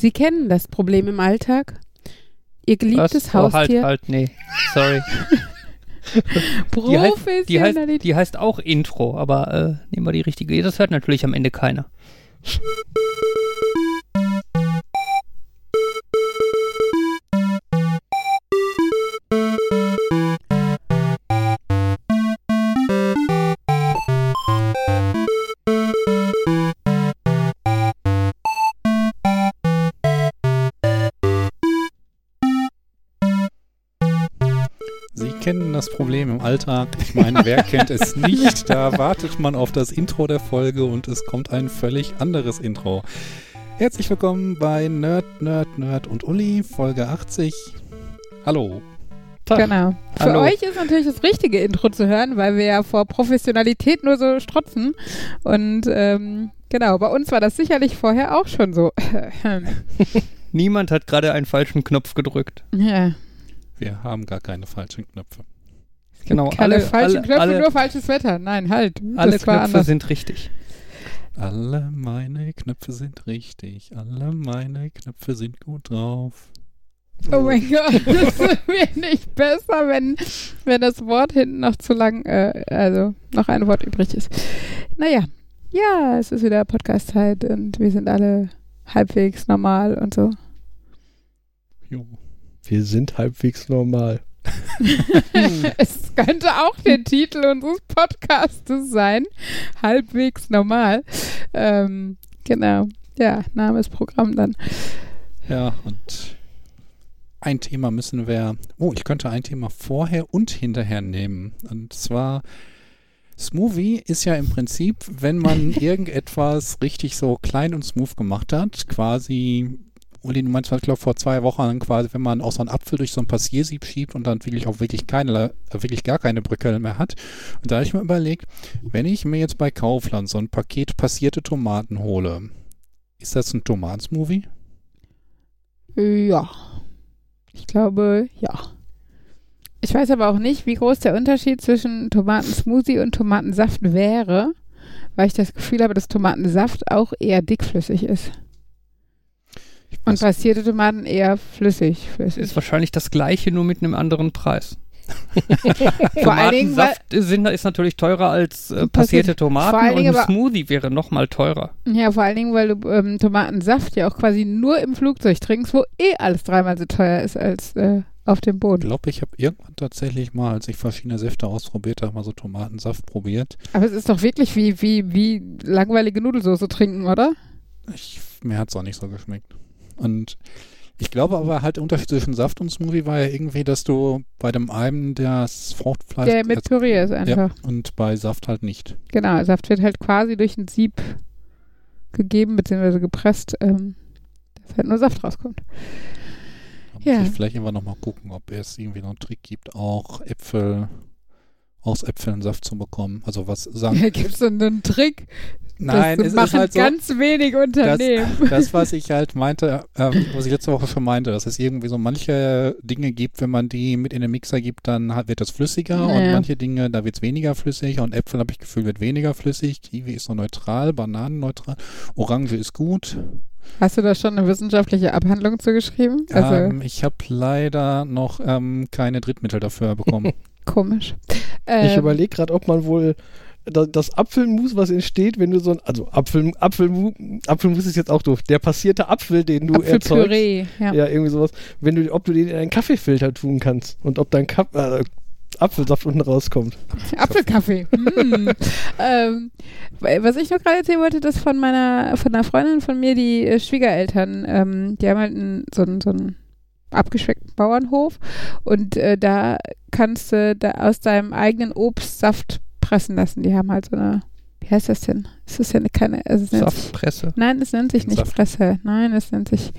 Sie kennen das Problem im Alltag. Ihr geliebtes Was? Oh, halt, Haustier. halt, nee. Sorry. Die heißt, die, heißt, die heißt auch Intro, aber äh, nehmen wir die richtige. Das hört natürlich am Ende keiner. Das Problem im Alltag. Ich meine, wer kennt es nicht? Da wartet man auf das Intro der Folge und es kommt ein völlig anderes Intro. Herzlich willkommen bei Nerd, Nerd, Nerd und Uli, Folge 80. Hallo. Genau. Für Hallo. euch ist natürlich das richtige Intro zu hören, weil wir ja vor Professionalität nur so strotzen. Und ähm, genau, bei uns war das sicherlich vorher auch schon so. Niemand hat gerade einen falschen Knopf gedrückt. ja. Wir haben gar keine falschen Knöpfe. Genau, Keine alle, falschen alle, Knöpfe, alle, nur falsches Wetter. Nein, halt. alle Knöpfe anders. sind richtig. Alle meine Knöpfe sind richtig. Alle meine Knöpfe sind gut drauf. Oh mein Gott, das wird nicht besser, wenn, wenn das Wort hinten noch zu lang, äh, also noch ein Wort übrig ist. Naja, ja, es ist wieder Podcast-Zeit und wir sind alle halbwegs normal und so. Jo. Wir sind halbwegs normal. es könnte auch der Titel unseres Podcastes sein. Halbwegs normal. Ähm, genau. Ja, Name ist Programm dann. Ja, und ein Thema müssen wir. Oh, ich könnte ein Thema vorher und hinterher nehmen. Und zwar. Smoothie ist ja im Prinzip, wenn man irgendetwas richtig so klein und smooth gemacht hat, quasi, Uli, du meinst, ich glaube, vor zwei Wochen quasi, wenn man auch so einen Apfel durch so ein Passiersieb schiebt und dann wirklich auch wirklich keine, wirklich gar keine Brücke mehr hat. Und da habe ich mir überlegt, wenn ich mir jetzt bei Kaufland so ein Paket passierte Tomaten hole, ist das ein Tomatensmoothie? Ja. Ich glaube, ja. Ich weiß aber auch nicht, wie groß der Unterschied zwischen Tomatensmoothie und Tomatensaft wäre, weil ich das Gefühl habe, dass Tomatensaft auch eher dickflüssig ist. Ich Und passierte Tomaten eher flüssig. flüssig. Ist wahrscheinlich das gleiche, nur mit einem anderen Preis. Vor allen Dingen, Tomatensaft sind, ist natürlich teurer als äh, passierte Tomaten vor allen und ein aber- Smoothie wäre noch mal teurer. ja, vor allen Dingen, weil du ähm, Tomatensaft ja auch quasi nur im Flugzeug trinkst, wo eh alles dreimal so teuer ist als äh, auf dem Ich Boden. glaube, ich habe irgendwann tatsächlich mal, als ich verschiedene Säfte ausprobiert habe, mal so Tomatensaft probiert. Aber es ist doch wirklich wie, wie, wie langweilige Nudelsoße trinken, oder? Ich, mir hat es auch nicht so geschmeckt. Und ich glaube aber halt der Unterschied zwischen Saft und Smoothie war ja irgendwie, dass du bei dem einen das Fruchtfleisch Der mit Püree ist einfach. ja, und bei Saft halt nicht. Genau, Saft wird halt quasi durch ein Sieb gegeben bzw. gepresst, ähm, dass halt nur Saft rauskommt. Da Ja. muss ich vielleicht irgendwann nochmal gucken, ob es irgendwie noch einen Trick gibt, auch Äpfel aus Äpfeln Saft zu bekommen. Also was sagen. Da gibt es so einen Trick. Nein, das es machen ist halt so. ganz wenig Unternehmen. Das, was ich halt meinte, ähm, was ich letzte Woche schon meinte, dass es irgendwie so manche Dinge gibt, wenn man die mit in den Mixer gibt, dann hat, wird das flüssiger und Ja. manche Dinge, da wird es weniger flüssig und Äpfel, habe ich Gefühl, wird weniger flüssig, Kiwi ist so neutral, Bananen neutral, Orange ist gut. Hast du da schon eine wissenschaftliche Abhandlung zugeschrieben? Also ähm, ich habe leider noch ähm, keine Drittmittel dafür bekommen. komisch. Ich Ähm, überlege gerade, ob man wohl da- das Apfelmus, was entsteht, wenn du so ein, also Apfel, Apfelmu, Apfelmus ist jetzt auch doof, der passierte Apfel, den du erzeugst, Apfelpüree, ja. ja, irgendwie sowas, wenn du, ob du den in einen Kaffeefilter tun kannst und ob dein Kap äh, Apfelsaft unten rauskommt. Apfelkaffee. mm. ähm, was ich noch gerade erzählen wollte, das von meiner, von einer Freundin von mir, die äh, Schwiegereltern, ähm, die haben halt einen, so einen, so einen abgeschweckten Bauernhof und äh, da kannst du da aus deinem eigenen Obst Saft pressen lassen. Die haben halt so eine, wie heißt das denn? Ist das ja eine, keine, also es nennt sich, Saftpresse. nein, es nennt sich nicht Saft. Presse. Nein, es nennt sich,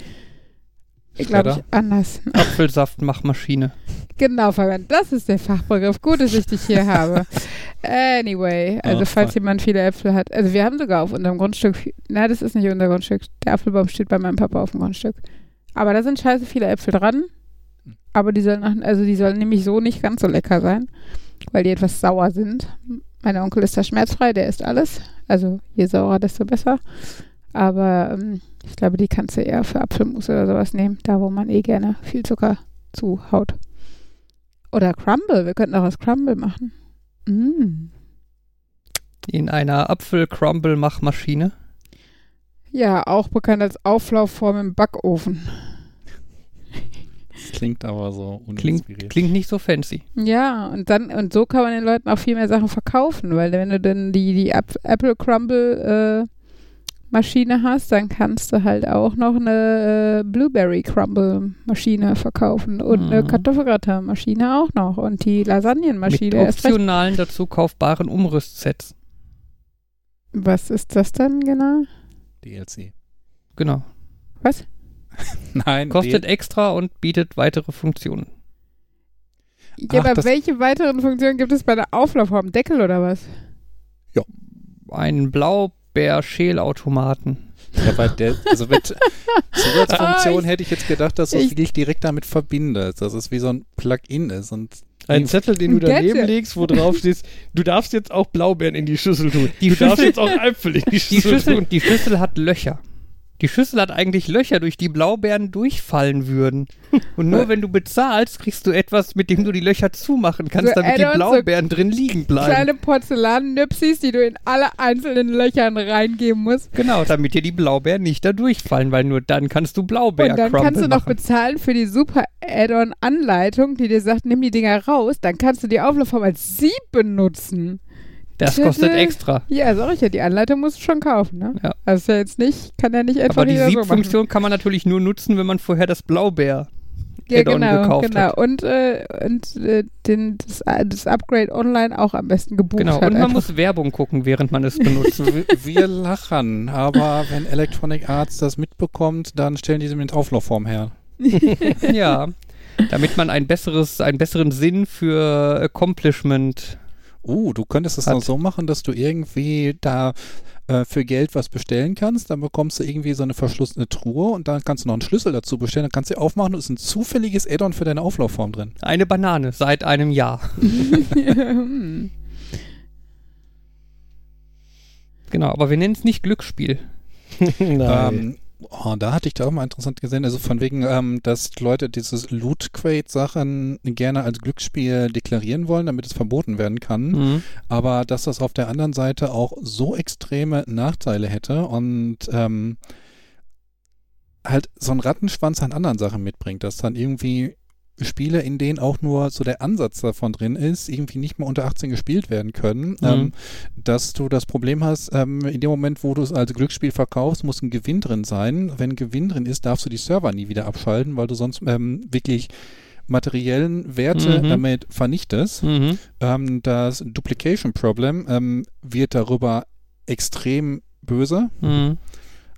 ich glaube anders. Apfelsaftmachmaschine. Genau, Fabian, das ist der Fachbegriff. Gut, dass ich dich hier habe. Anyway, also Ah, falls jemand viele Äpfel hat. Also wir haben sogar auf unserem Grundstück, na, das ist nicht unser Grundstück. Der Apfelbaum steht bei meinem Papa auf dem Grundstück. Aber da sind scheiße viele Äpfel dran. Aber die sollen, also die sollen nämlich so nicht ganz so lecker sein, weil die etwas sauer sind. Mein Onkel ist da schmerzfrei, der isst alles. Also je saurer, desto besser. Aber ähm, Ich glaube, die kannst du eher für Apfelmus oder sowas nehmen, da wo man eh gerne viel Zucker zuhaut. Oder Crumble, wir könnten auch was Crumble machen. Mm. In einer Apfel-Crumble-Machmaschine? Ja, auch bekannt als Auflaufform im Backofen. Das klingt aber so klingt, klingt nicht so fancy. Ja, und dann und so kann man den Leuten auch viel mehr Sachen verkaufen, weil wenn du dann die, die Apple Crumble äh, Maschine hast, dann kannst du halt auch noch eine äh, Blueberry Crumble Maschine verkaufen und mhm. eine Kartoffelgratin Maschine auch noch und die Lasagnenmaschine. Mit optionalen dazu kaufbaren Umrüstsets. Was ist das dann genau? DLC. Genau. Was? Nein. Kostet extra und bietet weitere Funktionen. Ja, Ach, aber welche weiteren Funktionen gibt es bei der Auflaufform? Deckel oder was? Ja. Ein Blaubeer-Schälautomaten. Ja, weil der, also mit Zusatzfunktion oh, hätte ich jetzt gedacht, dass du es wirklich direkt damit verbindest, dass es wie so ein Plugin ist und ein Zettel, den du daneben legst, wo drauf steht, du darfst jetzt auch Blaubeeren in die Schüssel tun. Die du Schüssel, darfst jetzt auch Äpfel in die Schüssel, die Schüssel tun. Die Schüssel hat Löcher. Die Schüssel hat eigentlich Löcher, durch die Blaubeeren durchfallen würden. Und nur wenn du bezahlst, kriegst du etwas, mit dem du die Löcher zumachen kannst, so damit die Blaubeeren so drin liegen bleiben. Kleine Porzellan-Nüpsis, die du in alle einzelnen Löchern reingeben musst. Genau, damit dir die Blaubeeren nicht da durchfallen, weil nur dann kannst du Blaubeeren Und dann kannst du noch machen. bezahlen für die super Add-on-Anleitung, die dir sagt, nimm die Dinger raus, dann kannst du die Auflaufform als Sieb benutzen. Das kostet extra. Ja, sag ich ja, die Anleitung musst du schon kaufen, ne? Ja. Also ist ja jetzt nicht, kann ja nicht einfach Aber die Siebfunktion so kann man natürlich nur nutzen, wenn man vorher das Blaubeer ja, genau, gekauft genau. hat. Und, äh, und äh, den, das, das, Upgrade online auch am besten gebucht genau. hat. Und man einfach. muss Werbung gucken, während man es benutzt. Wir lachen, aber wenn Electronic Arts das mitbekommt, dann stellen die sie mit Auflaufform her. ja, damit man ein besseres, einen besseren Sinn für Accomplishment uh, du könntest es noch so machen, dass du irgendwie da äh, für Geld was bestellen kannst, dann bekommst du irgendwie so eine verschlossene Truhe und dann kannst du noch einen Schlüssel dazu bestellen, dann kannst du aufmachen und es ist ein zufälliges Add-on für deine Auflaufform drin. Eine Banane seit einem Jahr. genau, aber wir nennen es nicht Glücksspiel. Nein. Ähm, Oh, da hatte ich da auch mal interessant gesehen, also von wegen, ähm, dass Leute dieses Loot-Crate-Sachen gerne als Glücksspiel deklarieren wollen, damit es verboten werden kann, mhm. aber dass das auf der anderen Seite auch so extreme Nachteile hätte und ähm, halt so ein Rattenschwanz an anderen Sachen mitbringt, dass dann irgendwie Spiele, in denen auch nur so der Ansatz davon drin ist, irgendwie nicht mehr unter 18 gespielt werden können, mhm. ähm, dass du das Problem hast, ähm, in dem Moment, wo du es als Glücksspiel verkaufst, muss ein Gewinn drin sein. Wenn Gewinn drin ist, darfst du die Server nie wieder abschalten, weil du sonst ähm, wirklich materiellen Werte mhm. damit vernichtest. Mhm. Ähm, das Duplication Problem ähm, wird darüber extrem böse. Mhm.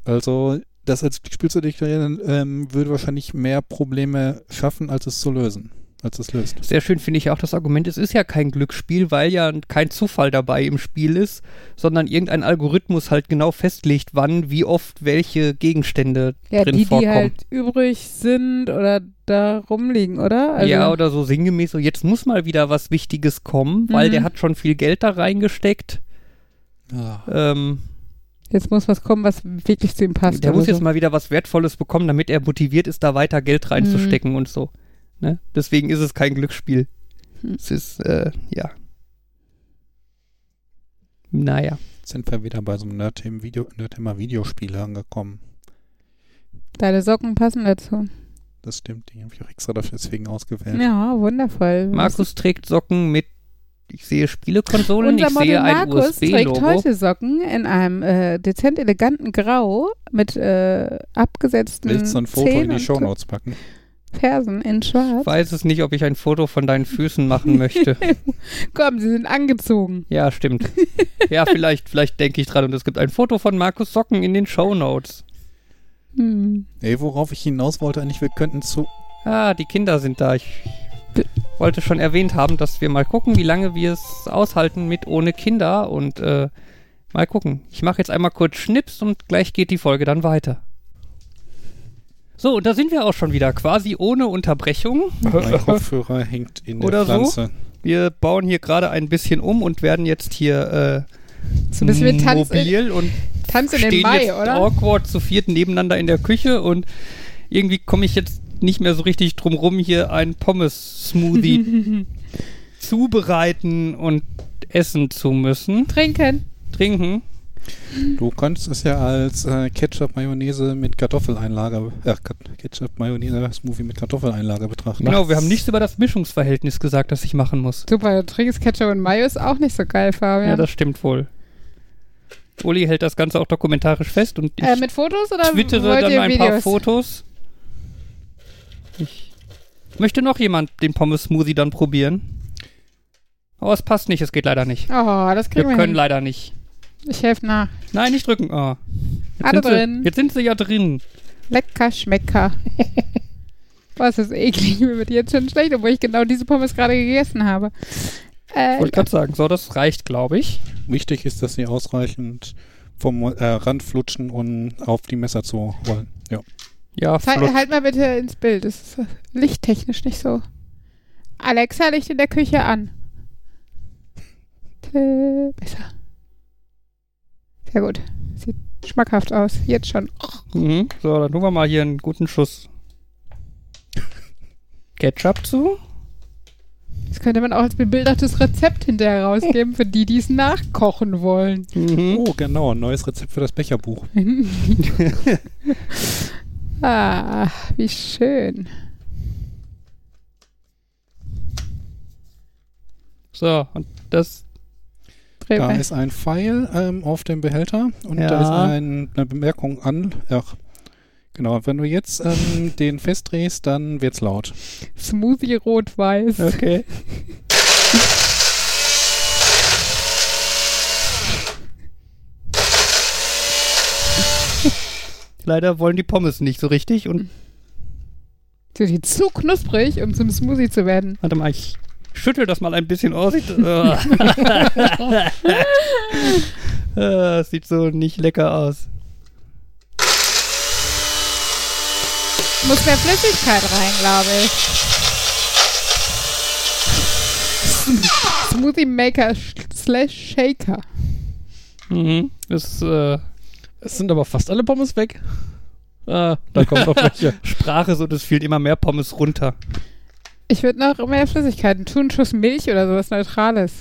Also das als Spiel zu deklarieren, ähm, würde wahrscheinlich mehr Probleme schaffen, als es zu lösen. Als es löst. Sehr schön finde ich auch das Argument, es ist ja kein Glücksspiel, weil ja kein Zufall dabei im Spiel ist, sondern irgendein Algorithmus halt genau festlegt, wann, wie oft welche Gegenstände ja, drin die, vorkommen. Die halt übrig sind oder da rumliegen, oder? Also ja, oder so sinngemäß so, jetzt muss mal wieder was Wichtiges kommen, weil mhm. der hat schon viel Geld da reingesteckt. Ja. Ähm, Jetzt muss was kommen, was wirklich zu ihm passt. Der muss so. jetzt mal wieder was Wertvolles bekommen, damit er motiviert ist, da weiter Geld reinzustecken mhm. und so. Ne? Deswegen ist es kein Glücksspiel. Mhm. Es ist, äh, ja. Naja. Jetzt sind wir wieder bei so einem Nerdthema Video, Nerd Videospiele angekommen. Deine Socken passen dazu. Das stimmt, die habe ich auch extra dafür deswegen ausgewählt. Ja, wundervoll. Markus trägt Socken mit ich sehe Spielekonsolen, ich sehe ein Markus trägt heute Socken in einem äh, dezent eleganten Grau mit äh, abgesetzten Willst du ein Foto Zähnen in die Shownotes packen? Fersen in schwarz. Ich weiß es nicht, ob ich ein Foto von deinen Füßen machen möchte. Komm, sie sind angezogen. Ja, stimmt. ja, vielleicht, vielleicht denke ich dran und es gibt ein Foto von Markus Socken in den Shownotes. Hm. Ey, worauf ich hinaus wollte, eigentlich, wir könnten zu. Ah, die Kinder sind da. Ich wollte schon erwähnt haben, dass wir mal gucken, wie lange wir es aushalten mit ohne Kinder und äh, mal gucken. Ich mache jetzt einmal kurz Schnips und gleich geht die Folge dann weiter. So, und da sind wir auch schon wieder, quasi ohne Unterbrechung. Mein Kopfhörer hängt in der Oder Pflanze. So. Wir bauen hier gerade ein bisschen um und werden jetzt hier äh, so ein bisschen mobil und Tanz in den stehen Mai, jetzt oder? awkward zu viert nebeneinander in der Küche und irgendwie komme ich jetzt nicht mehr so richtig drum rum, hier einen Pommes-Smoothie zubereiten und essen zu müssen. Trinken. Trinken. Du könntest es ja als äh, Ketchup-Mayonnaise mit Kartoffeleinlage, äh, Ketchup-Mayonnaise-Smoothie mit Kartoffeleinlage betrachten. Genau, wir haben nichts über das Mischungsverhältnis gesagt, das ich machen muss. Super, du trinkst Ketchup und Mayo ist auch nicht so geil, Fabian. Ja, das stimmt wohl. Uli hält das Ganze auch dokumentarisch fest und ich äh, mit Fotos oder twittere dann ein Videos? paar Fotos. Ich möchte noch jemand den Pommes-Smoothie dann probieren. Aber es passt nicht, es geht leider nicht. Oh, das Wir kriegen wir, können hin. leider nicht. Ich helfe nach. Nein, nicht drücken. Oh. Jetzt, Alle sind drin. Sie, jetzt sind sie ja drin. Lecker Schmecker. Boah, ist eklig. Mir wird jetzt schon schlecht, obwohl ich genau diese Pommes gerade gegessen habe. Äh, Wollte ich gerade sagen. So, das reicht, glaube ich. Wichtig ist, dass sie ausreichend vom äh, Rand flutschen und auf die Messer zu rollen. Ja. Ja, halt, flott. halt mal bitte ins Bild. Das ist lichttechnisch nicht so. Alexa, Licht in der Küche an. Tö, Besser. Sehr gut. Sieht schmackhaft aus. Jetzt schon. Mhm. So, dann tun wir mal hier einen guten Schuss Ketchup zu. Das könnte man auch als bebildertes Rezept hinterher rausgeben, für die, die es nachkochen wollen. Mhm. Oh, genau, ein neues Rezept für das Becherbuch. ah, wie schön. So, und das. Da ist ein Pfeil ähm, auf dem Behälter und Ja. da ist ein, eine Bemerkung an. Ach, genau, wenn du jetzt ähm, den festdrehst, dann wird's laut. Smoothie rot-weiß. Okay. Leider wollen die Pommes nicht so richtig und Sie sind zu knusprig, um zum Smoothie zu werden. warte mal, ich schüttel das mal ein bisschen aus. Sieht, das sieht so nicht lecker aus. Muss mehr Flüssigkeit rein, glaube ich. Smoothie Maker slash Shaker. Mhm. Das äh, Es sind aber fast alle Pommes weg. Ah, da kommt noch welche. Sprache so, das fiel immer mehr Pommes runter. Ich würde noch mehr Flüssigkeiten tun, Schuss Milch oder sowas Neutrales.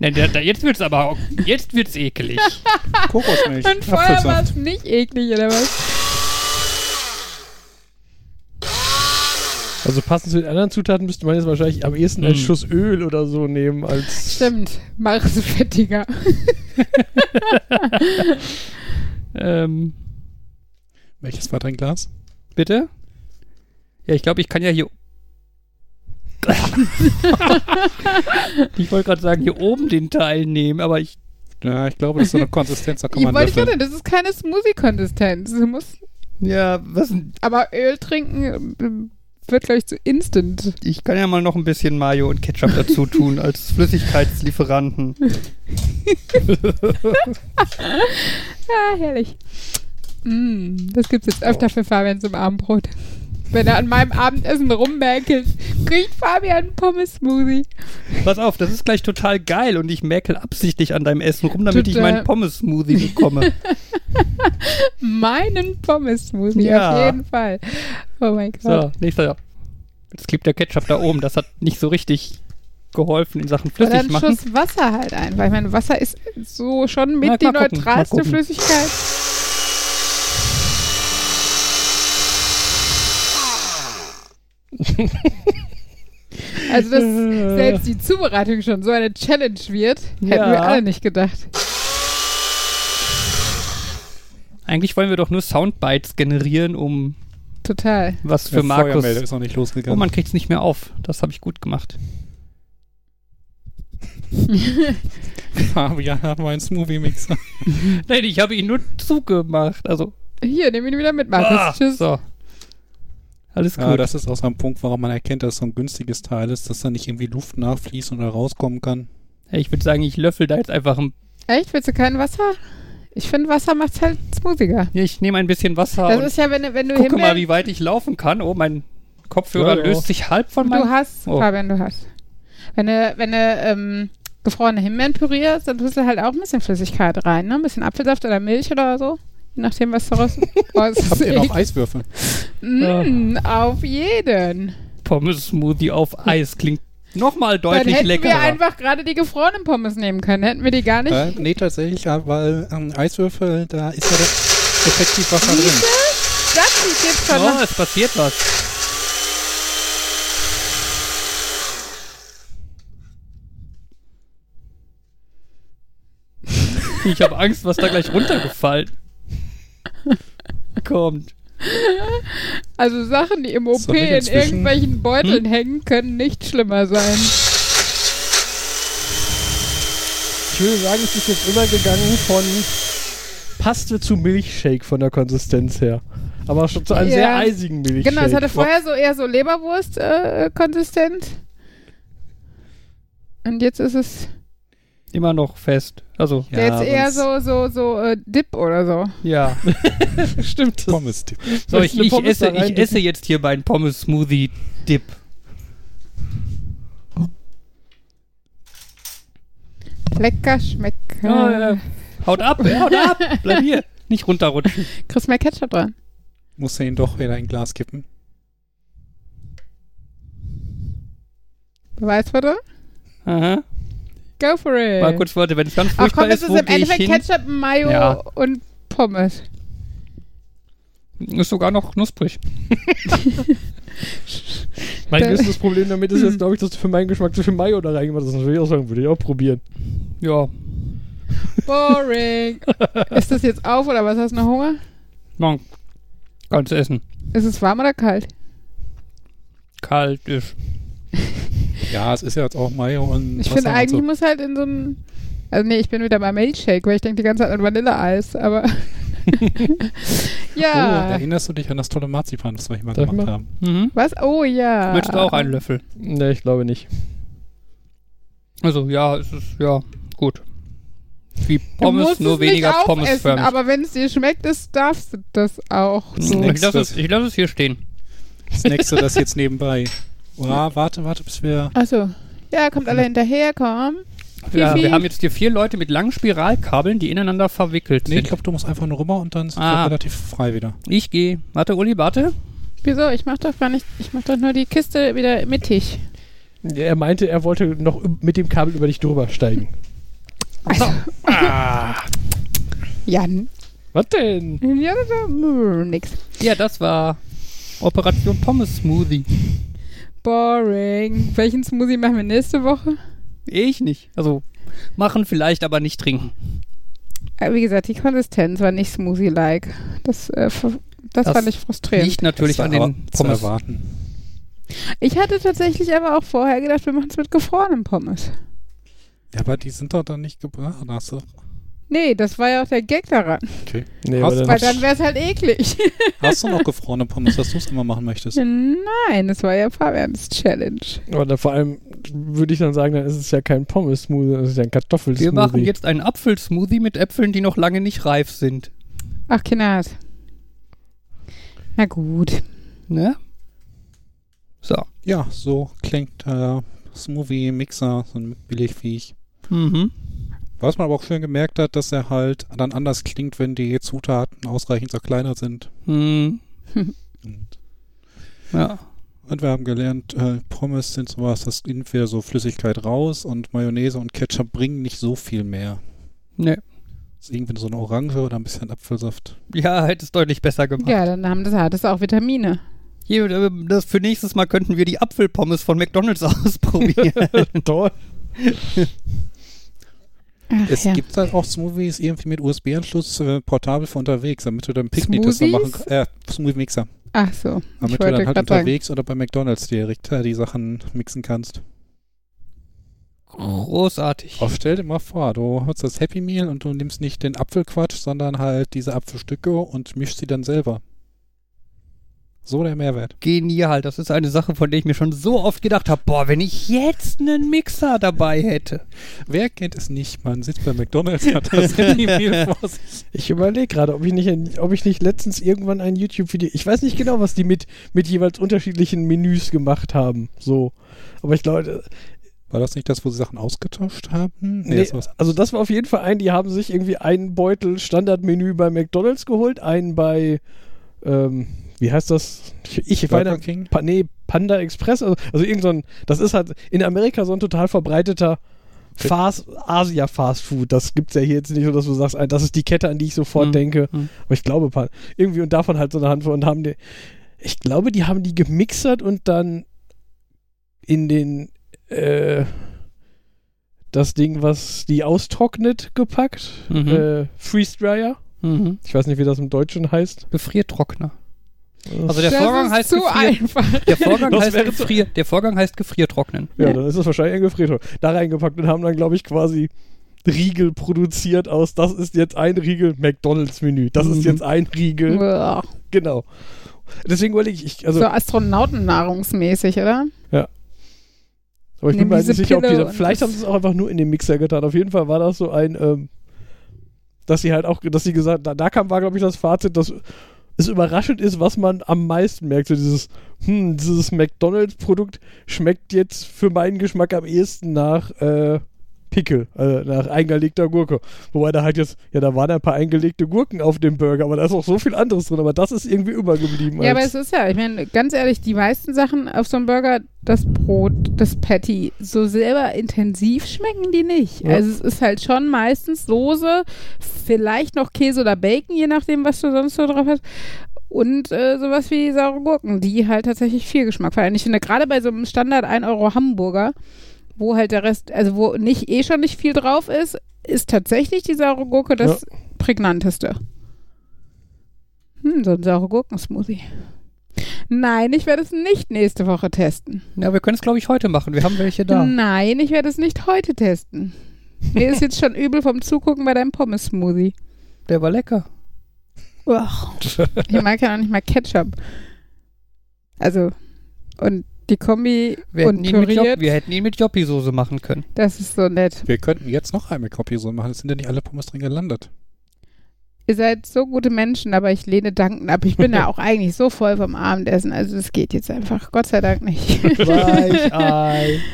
Ne, da, da, jetzt wird's aber auch, jetzt wird's ekelig. Kokosmilch. Und vorher war es nicht eklig, oder was? Also passend zu den anderen Zutaten müsste man jetzt wahrscheinlich am ehesten einen Hm. Schuss Öl oder so nehmen als. Stimmt, mach es fettiger. ähm, Welches war dein Glas? bitte? Ja, ich glaube, ich kann ja hier. ich wollte gerade sagen, hier oben den Teil nehmen, aber ich. Ja, ich glaube, das ist so eine Konsistenz, da kann Ich man wollte löffeln. gerade, das ist keine Smoothie-Konsistenz. Du musst, Ja, was denn? aber Öl trinken ähm, wird, glaube ich, zu instant. Ich kann ja mal noch ein bisschen Mayo und Ketchup dazu tun als Flüssigkeitslieferanten. Ja, herrlich. Mm, das gibt's jetzt öfter für Fabian zum Abendbrot. Wenn er an meinem Abendessen rummäkelt, kriegt Fabian Pommes-Smoothie. Pass auf, das ist gleich total geil und ich mäkel absichtlich an deinem Essen rum, damit ich Total. meinen Pommes-Smoothie bekomme. Meinen Pommes-Smoothie, Ja. auf jeden Fall. Oh mein Gott. so, nächster. Jetzt klebt der Ketchup da oben. Das hat nicht so richtig geholfen in Sachen Oder flüssig einen machen. Schuss Wasser halt ein, weil ich meine, Wasser ist so schon mit Na, die gucken, neutralste. Flüssigkeit. Also, dass selbst die Zubereitung schon so eine Challenge wird, hätten Ja. wir alle nicht gedacht. Eigentlich wollen wir doch nur Soundbites generieren, um Total. was für Der Markus. Feuermelder ist noch nicht Oh, losgegangen. man kriegt's nicht mehr auf. Das habe ich gut gemacht. Fabian hat meinen Smoothie-Mixer. Nein, ich habe ihn nur zugemacht. Also, Hier, nimm ihn wieder mit, Markus. ah, Tschüss. so. Alles gut. Ja, das ist auch so ein Punkt, warum man erkennt, dass es so ein günstiges Teil ist, dass da nicht irgendwie Luft nachfließt und da rauskommen kann. ich würde sagen, ich löffel da jetzt einfach ein. Echt? Willst du kein Wasser? Ich finde, Wasser macht's halt smoothiger. Ja, ich nehme ein bisschen Wasser Das und ist ja, wenn, du- wenn du gucke mal, wie weit ich laufen kann. Oh, mein Kopfhörer Ja, ja. löst sich halb von Du meinem. hast, Oh. Fabian, du hast. Wenn du, wenn du ähm, gefrorene Himbeeren pürierst, dann tust du halt auch ein bisschen Flüssigkeit rein, ne? Ein bisschen Apfelsaft oder Milch oder so. Je nachdem, was daraus raus Habt ihr noch Eiswürfel? Mm, auf jeden. Pommes-Smoothie auf Eis klingt nochmal Dann deutlich hätten leckerer. wir einfach gerade die gefrorenen Pommes nehmen können. Hätten wir die gar nicht. Äh, nee, tatsächlich, ja, weil ähm, Eiswürfel, da ist ja das effektiv Wasser drin. Das sieht jetzt schon oh, es passiert was. Ich habe Angst, was da gleich runtergefallen kommt. Also Sachen, die im OP in irgendwelchen Beuteln Hm? hängen, können nicht schlimmer sein. Ich würde sagen, es ist jetzt immer gegangen von Paste zu Milchshake von der Konsistenz her. Aber schon zu einem Ja. sehr eisigen Milchshake. Genau, es hatte vorher so eher so Leberwurst-konsistent. Und jetzt ist es Immer noch fest. Also, Ja, jetzt eher so, so, so äh, Dip oder so. ja. Stimmt. Pommes -Dip. So, ich, ich, Pommes esse, ich esse jetzt hier meinen Pommes-Smoothie-Dip. Lecker schmecken. Ja, ja. Haut ab, haut ab. Bleib hier. Nicht runterrutschen. Kriegst mehr Ketchup dran. Muss er ihn doch wieder in ein Glas kippen. Beweisfoto? Aha. Go for it. Mal kurz, Leute, wenn es ganz Ach furchtbar komm, das ist, ist wo im gehe ich Endeffekt hin? Ketchup, Mayo Ja. und Pommes. Ist sogar noch knusprig. Mein größtes Problem damit ist jetzt, glaube ich, dass du für meinen Geschmack zu viel Mayo da reingemacht hast. Das würde ich auch sagen, würde ich auch probieren. Ja. Boring. ist das jetzt auf oder was? Hast du noch Hunger? Man kann es essen. Ist es warm oder kalt? Kalt ist. Ja, es ist ja jetzt auch Mayo und Ich finde eigentlich so. muss halt in so ein. Also nee, ich bin wieder bei Milkshake, weil ich denke die ganze Zeit an Vanilleeis, aber. Oh, ja. erinnerst du dich an das tolle Marzipan, das wir hier mal Darf gemacht mal? haben? Mhm. Was? Oh ja. Möchtest du auch einen Löffel? Ne, ich glaube nicht. Also, ja, es ist, ja, gut. Wie Du Pommes, musst nur es nicht weniger Pommesförmig. aber wenn es dir schmeckt, ist, darfst du das auch. Das Ich lasse es, ich lass es hier stehen. Das nächste, das jetzt nebenbei. Oh, warte, warte, bis wir. Achso. Ja, kommt alle hinterher, komm. Ja, wir haben jetzt hier vier Leute mit langen Spiralkabeln, die ineinander verwickelt Nee, ich sind. glaube, du musst einfach nur rüber und dann sind Ah. wir relativ frei wieder. Ich gehe. Warte, Uli, warte. Wieso? Ich mach doch gar nicht. Ich mach doch nur die Kiste wieder mittig. Er meinte, er wollte noch mit dem Kabel über dich drüber steigen. Also. Jan. Was denn? Ja, das war Mh, nix. Ja, das war Operation Pommes Smoothie. Boring. Welchen Smoothie machen wir nächste Woche? Ich nicht. Also, machen vielleicht, aber nicht trinken. Äh, Wie gesagt, die Konsistenz war nicht Smoothie-like. Das, äh, das, Das fand ich frustrierend. Liegt natürlich Das an den Pommes. erwarten. Ich hatte tatsächlich aber auch vorher gedacht, wir machen es mit gefrorenen Pommes. Ja, aber die sind doch dann nicht gebracht. Hast du, Nee, das war ja auch der Gag daran. okay. Nee, Hast- Weil dann, wäre es halt eklig. Hast du noch gefrorene Pommes, dass du es immer machen möchtest? Nein, das war ja Fabians Challenge. aber dann vor allem würde ich dann sagen, dann ist es ja kein Pommes-Smoothie, das ist ja ein Kartoffelsmoothie. Wir machen jetzt einen Apfelsmoothie mit Äpfeln, die noch lange nicht reif sind. Ach, Kinders. Na gut. Ne? So. Ja, so klingt äh, Smoothie-Mixer, so ein Billigviech. Mhm. Was man aber auch schön gemerkt hat, dass er halt dann anders klingt, wenn die Zutaten ausreichend zerkleinert sind. Hm. Und, Ja. und wir haben gelernt, äh, Pommes sind sowas, das nimmt wieder so Flüssigkeit raus und Mayonnaise und Ketchup bringen nicht so viel mehr. Ne. Das ist irgendwie so eine Orange oder ein bisschen Apfelsaft. Ja, hätte es deutlich besser gemacht. Ja, dann haben das, hat das auch Vitamine. Hier, äh, das für nächstes Mal könnten wir die Apfelpommes von McDonalds ausprobieren. Toll. Ach, Es ja. gibt halt auch Smoothies irgendwie mit USB-Anschluss äh, portabel für unterwegs, damit du dann Picknick-Tester machen kannst. Äh, Smoothie-Mixer. Ach so. Ich Damit du dann halt gerade sagen. unterwegs oder bei McDonalds direkt äh, die Sachen mixen kannst. Großartig. Auch stell dir mal vor, du hast das Happy Meal und du nimmst nicht den Apfelquatsch, sondern halt diese Apfelstücke und mischst sie dann selber. So der Mehrwert. Genial. Das ist eine Sache, von der ich mir schon so oft gedacht habe. Boah, wenn ich jetzt einen Mixer dabei hätte. Wer kennt es nicht? Man sitzt bei McDonalds, hat das Meal vor sich. Ich überlege gerade, ob ich nicht, ob ich nicht letztens irgendwann ein YouTube-Video, ich weiß nicht genau, was die mit, mit jeweils unterschiedlichen Menüs gemacht haben, so. Aber ich glaube, War das nicht das, wo sie Sachen ausgetauscht haben? Nee, das war's. also das war auf jeden Fall ein, die haben sich irgendwie einen Beutel Standardmenü bei McDonalds geholt, einen bei, ähm, wie heißt das? Ich, ich weiter, King? pa, nee, Panda Express, also, also irgend so ein, das ist halt in Amerika so ein total verbreiteter Fast, Asia Fast Food. Das gibt's ja hier jetzt nicht so, dass du sagst, ah, das ist die Kette, an die ich sofort Hm, denke. hm. Aber ich glaube, irgendwie und davon halt so eine Handvoll und haben die, ich glaube, die haben die gemixert und dann in den, äh, das Ding, was die austrocknet, gepackt. Mhm. Äh, Freeze Dryer. Mhm. Ich weiß nicht, wie das im Deutschen heißt. Gefriertrockner. Also der das Vorgang ist heißt zu Gefrier einfach. der Vorgang Das heißt Gefrier der Vorgang heißt Gefriertrocknen. Ja, dann ist es wahrscheinlich ein Gefriertor. Da reingepackt und haben dann, glaube ich, quasi Riegel produziert aus, das ist jetzt ein Riegel McDonalds-Menü. Das ist Mhm. jetzt ein Riegel. Uah. Genau. Deswegen wollte ich, ich also, so astronautennahrungsmäßig, oder? aber ich bin nehmen mir halt nicht sicher, ob die, da- vielleicht haben sie es auch einfach nur in den Mixer getan. Auf jeden Fall war das so ein, ähm, dass sie halt auch, dass sie gesagt, da, da kam, war, glaube ich, das Fazit, dass es überraschend ist, was man am meisten merkt. So dieses, hm, dieses McDonalds-Produkt schmeckt jetzt für meinen Geschmack am ehesten nach äh, Pickel, äh, nach eingelegter Gurke. Wobei da halt jetzt, ja, da waren ein paar eingelegte Gurken auf dem Burger, aber da ist auch so viel anderes drin, aber das ist irgendwie übergeblieben. Ja, aber es ist ja, ich meine, ganz ehrlich, die meisten Sachen auf so einem Burger, das Brot, das Patty, so selber intensiv schmecken die nicht. Ja. Also es ist halt schon meistens Soße, vielleicht noch Käse oder Bacon, je nachdem, was du sonst so drauf hast. Und äh, sowas wie saure Gurken, die halt tatsächlich viel Geschmack vereinen. Ich finde, gerade bei so einem Standard 1 Euro Hamburger, wo halt der Rest, also wo nicht eh schon nicht viel drauf ist, ist tatsächlich die saure Gurke das prägnanteste. Hm, so ein saure Gurkensmoothie. Nein, ich werde es nicht nächste Woche testen. Ja, wir können es glaube ich heute machen. Wir haben welche da. Nein, ich werde es nicht heute testen. Mir ist jetzt schon übel vom Zugucken bei deinem Pommes-Smoothie. Der war lecker. Uah. Ich mag ja noch nicht mal Ketchup. Also, und die Kombi Wir hätten, und ihn mit, Job, wir hätten ihn mit Joppi-Soße machen können. das ist so nett. Wir könnten jetzt noch einmal so machen. Es sind ja nicht alle Pommes drin gelandet. Ihr seid so gute Menschen, aber ich lehne Danken ab. Ich bin ja auch eigentlich so voll vom Abendessen, also es geht jetzt einfach. Gott sei Dank nicht. Weichei.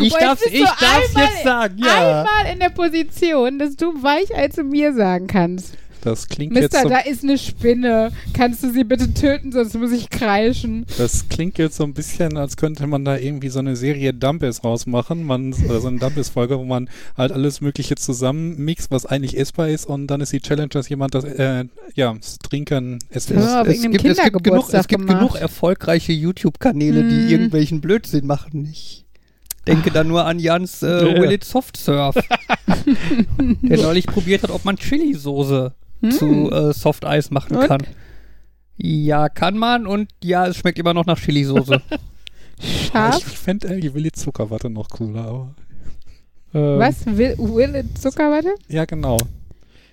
Ich Boah, bist ich du darf's einmal- jetzt sagen, ja. Einmal in der Position, dass du Weichei zu mir sagen kannst. Das klingt jetzt Mister, so, da ist eine Spinne. Kannst du sie bitte töten, sonst muss ich kreischen. das klingt jetzt so ein bisschen, als könnte man da irgendwie so eine Serie Dumpes rausmachen. Man, oder so eine Dumpes-Folge, wo man halt alles Mögliche zusammenmixt, was eigentlich essbar ist und dann ist die Challenge, dass jemand das, äh, ja, das Trinken essen Ja, muss. auf irgendeinem gibt, es gibt genug, es gibt genug erfolgreiche YouTube-Kanäle, Mhm. die irgendwelchen Blödsinn machen. Ich denke da nur an Jans äh, Ja. Will It Soft Surf, der neulich probiert hat, ob man Chili-Soße Hm. zu äh, Soft Eis machen Und? kann. Ja, kann man und ja, es schmeckt immer noch nach Chili-Soße. Ich Scharf. fände irgendwie Willi Zuckerwatte noch cooler, aber. Ähm, Was? Will, will it Zuckerwatte? Ja, genau.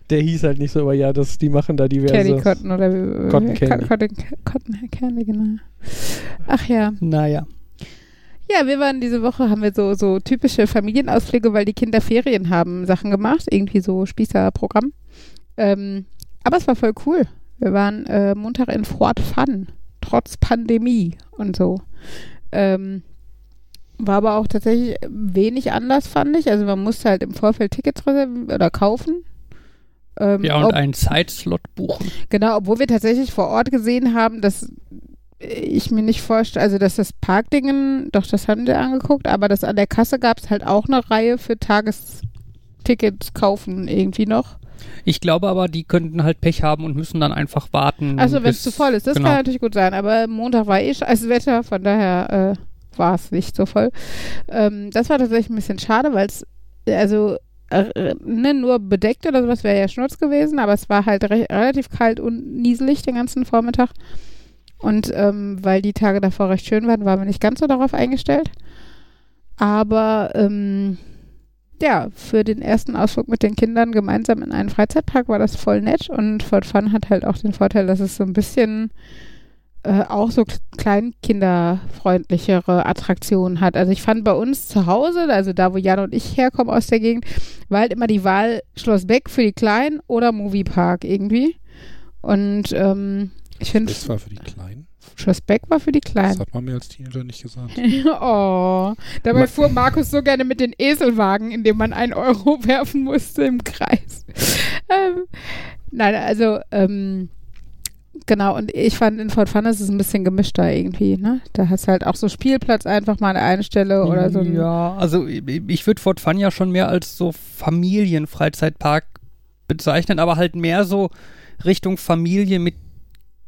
Der hieß halt nicht so, aber ja, das, die machen da diverse. Candy Cotton oder wie- Cotton Ca- Candy. Cotton, Cotton Candy, genau. Ach ja. naja. Ja, wir waren diese Woche, haben wir so, so typische Familienausflüge, weil die Kinder Ferien haben, Sachen gemacht. Irgendwie so Spießerprogramm. Ähm, aber es war voll cool. Wir waren äh, Montag in Fort Fun, trotz Pandemie und so. Ähm, war aber auch tatsächlich wenig anders, fand ich. Also man musste halt im Vorfeld Tickets reservieren oder kaufen. Ähm, Ja, und ob- einen Zeitslot buchen. Genau, obwohl wir tatsächlich vor Ort gesehen haben, dass ich mir nicht vorstelle, also dass das Parkdingen, doch das haben wir angeguckt, aber das an der Kasse gab es halt auch eine Reihe für Tagestickets kaufen irgendwie noch. Ich glaube aber, die könnten halt Pech haben und müssen dann einfach warten. Also wenn es zu voll ist, das genau. kann natürlich gut sein, aber Montag war eh scheiß Wetter, von daher äh, war es nicht so voll. Ähm, das war tatsächlich ein bisschen schade, weil es, also äh, ne, nur bedeckt oder sowas wäre ja Schnurz gewesen, aber es war halt re relativ kalt und nieselig den ganzen Vormittag. Und ähm, weil die Tage davor recht schön waren, waren wir nicht ganz so darauf eingestellt. Aber ähm, ja, für den ersten Ausflug mit den Kindern gemeinsam in einen Freizeitpark war das voll nett und Fort Fun hat halt auch den Vorteil, dass es so ein bisschen äh, auch so kleinkinderfreundlichere Attraktionen hat. Also ich fand bei uns zu Hause, also da, wo Jan und ich herkommen aus der Gegend, war halt immer die Wahl Schloss Beck für die Kleinen oder Moviepark irgendwie. Und ähm, ich finde, Das war für die Kleinen. Schlossbeck war für die Das Kleinen. hat man mir als Teenager nicht gesagt. oh. Dabei Ma- fuhr Markus so gerne mit den Eselwagen, in dem man einen Euro werfen musste im Kreis. ähm, nein, also, ähm, genau. Und ich fand, in Fort Fun ist es ein bisschen gemischter irgendwie, ne? Da hast du halt auch so Spielplatz einfach mal an einer Stelle oder so. Ja, also ich ich würde Fort Fun ja schon mehr als so Familienfreizeitpark bezeichnen, aber halt mehr so Richtung Familie mit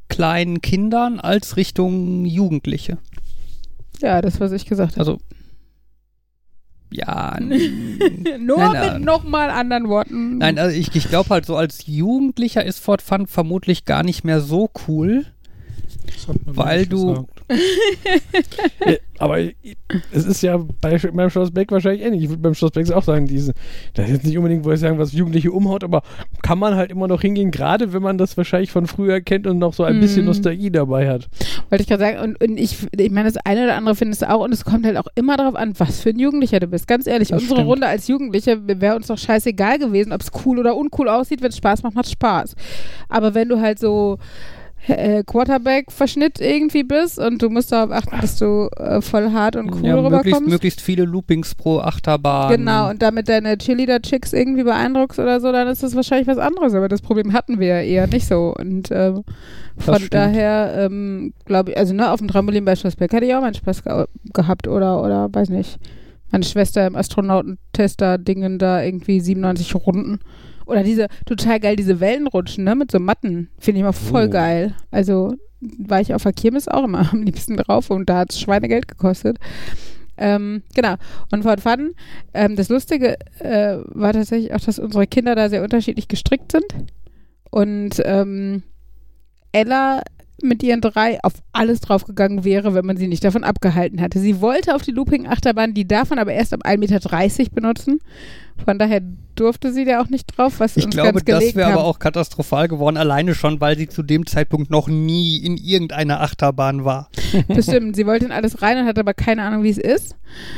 kleinen Kindern als Richtung Jugendliche. Ja, das, was ich gesagt habe. Also ja, Nur nein. mit nochmal anderen Worten. nein, also ich, ich glaube halt so als Jugendlicher ist Fort Fun vermutlich gar nicht mehr so cool. Das hat man mir Weil du-. Ja, aber ich- es ist ja bei, Sch- beim Schlossbeck wahrscheinlich ähnlich. Ich würde beim Schlossbeck auch sagen, diese, das ist jetzt nicht unbedingt, wo ich sagen, was Jugendliche umhaut, aber kann man halt immer noch hingehen, gerade wenn man das wahrscheinlich von früher kennt und noch so ein bisschen Mhm. Nostalgie dabei hat. Wollte ich gerade sagen, und, und ich, ich meine, das eine oder andere findest du auch, und es kommt halt auch immer darauf an, was für ein Jugendlicher du bist. Ganz ehrlich, Das unsere stimmt. Runde als Jugendliche wäre uns doch scheißegal gewesen, ob es cool oder uncool aussieht. Wenn es Spaß macht, macht Spaß. Aber wenn du halt so äh, Quarterback-Verschnitt irgendwie bist und du musst darauf achten, dass du äh, voll hart und cool ja, möglichst, rüberkommst. möglichst viele Loopings pro Achterbahn. Genau, und damit deine Cheerleader-Chicks irgendwie beeindruckst oder so, dann ist das wahrscheinlich was anderes. Aber das Problem hatten wir ja eher nicht so. Und ähm, von stimmt. daher ähm, glaube ich, also ne, auf dem Trampolin bei Schlossberg hätte ich auch meinen Spaß ge gehabt oder, oder weiß nicht. Meine Schwester im Astronautentester-Dingen da irgendwie 97 Runden. Oder diese, total geil, diese Wellenrutschen, ne, mit so Matten. Finde ich immer voll Oh. geil. Also war ich auf der Kirmes auch immer am liebsten drauf und da hat es Schweinegeld gekostet. Ähm, genau. Und Fort Fun, ähm, das Lustige äh, war tatsächlich auch, dass unsere Kinder da sehr unterschiedlich gestrickt sind. Und ähm, Ella mit ihren drei auf alles draufgegangen wäre, wenn man sie nicht davon abgehalten hatte. Sie wollte auf die Looping-Achterbahn, die darf man aber erst ab 1,30 Meter benutzen. Von daher durfte sie da auch nicht drauf, was Ich uns glaube, ganz das gelegen wäre aber auch katastrophal geworden, alleine schon, weil sie zu dem Zeitpunkt noch nie in irgendeiner Achterbahn war. Das stimmt. Sie wollte in alles rein und hatte aber keine Ahnung, wie es ist.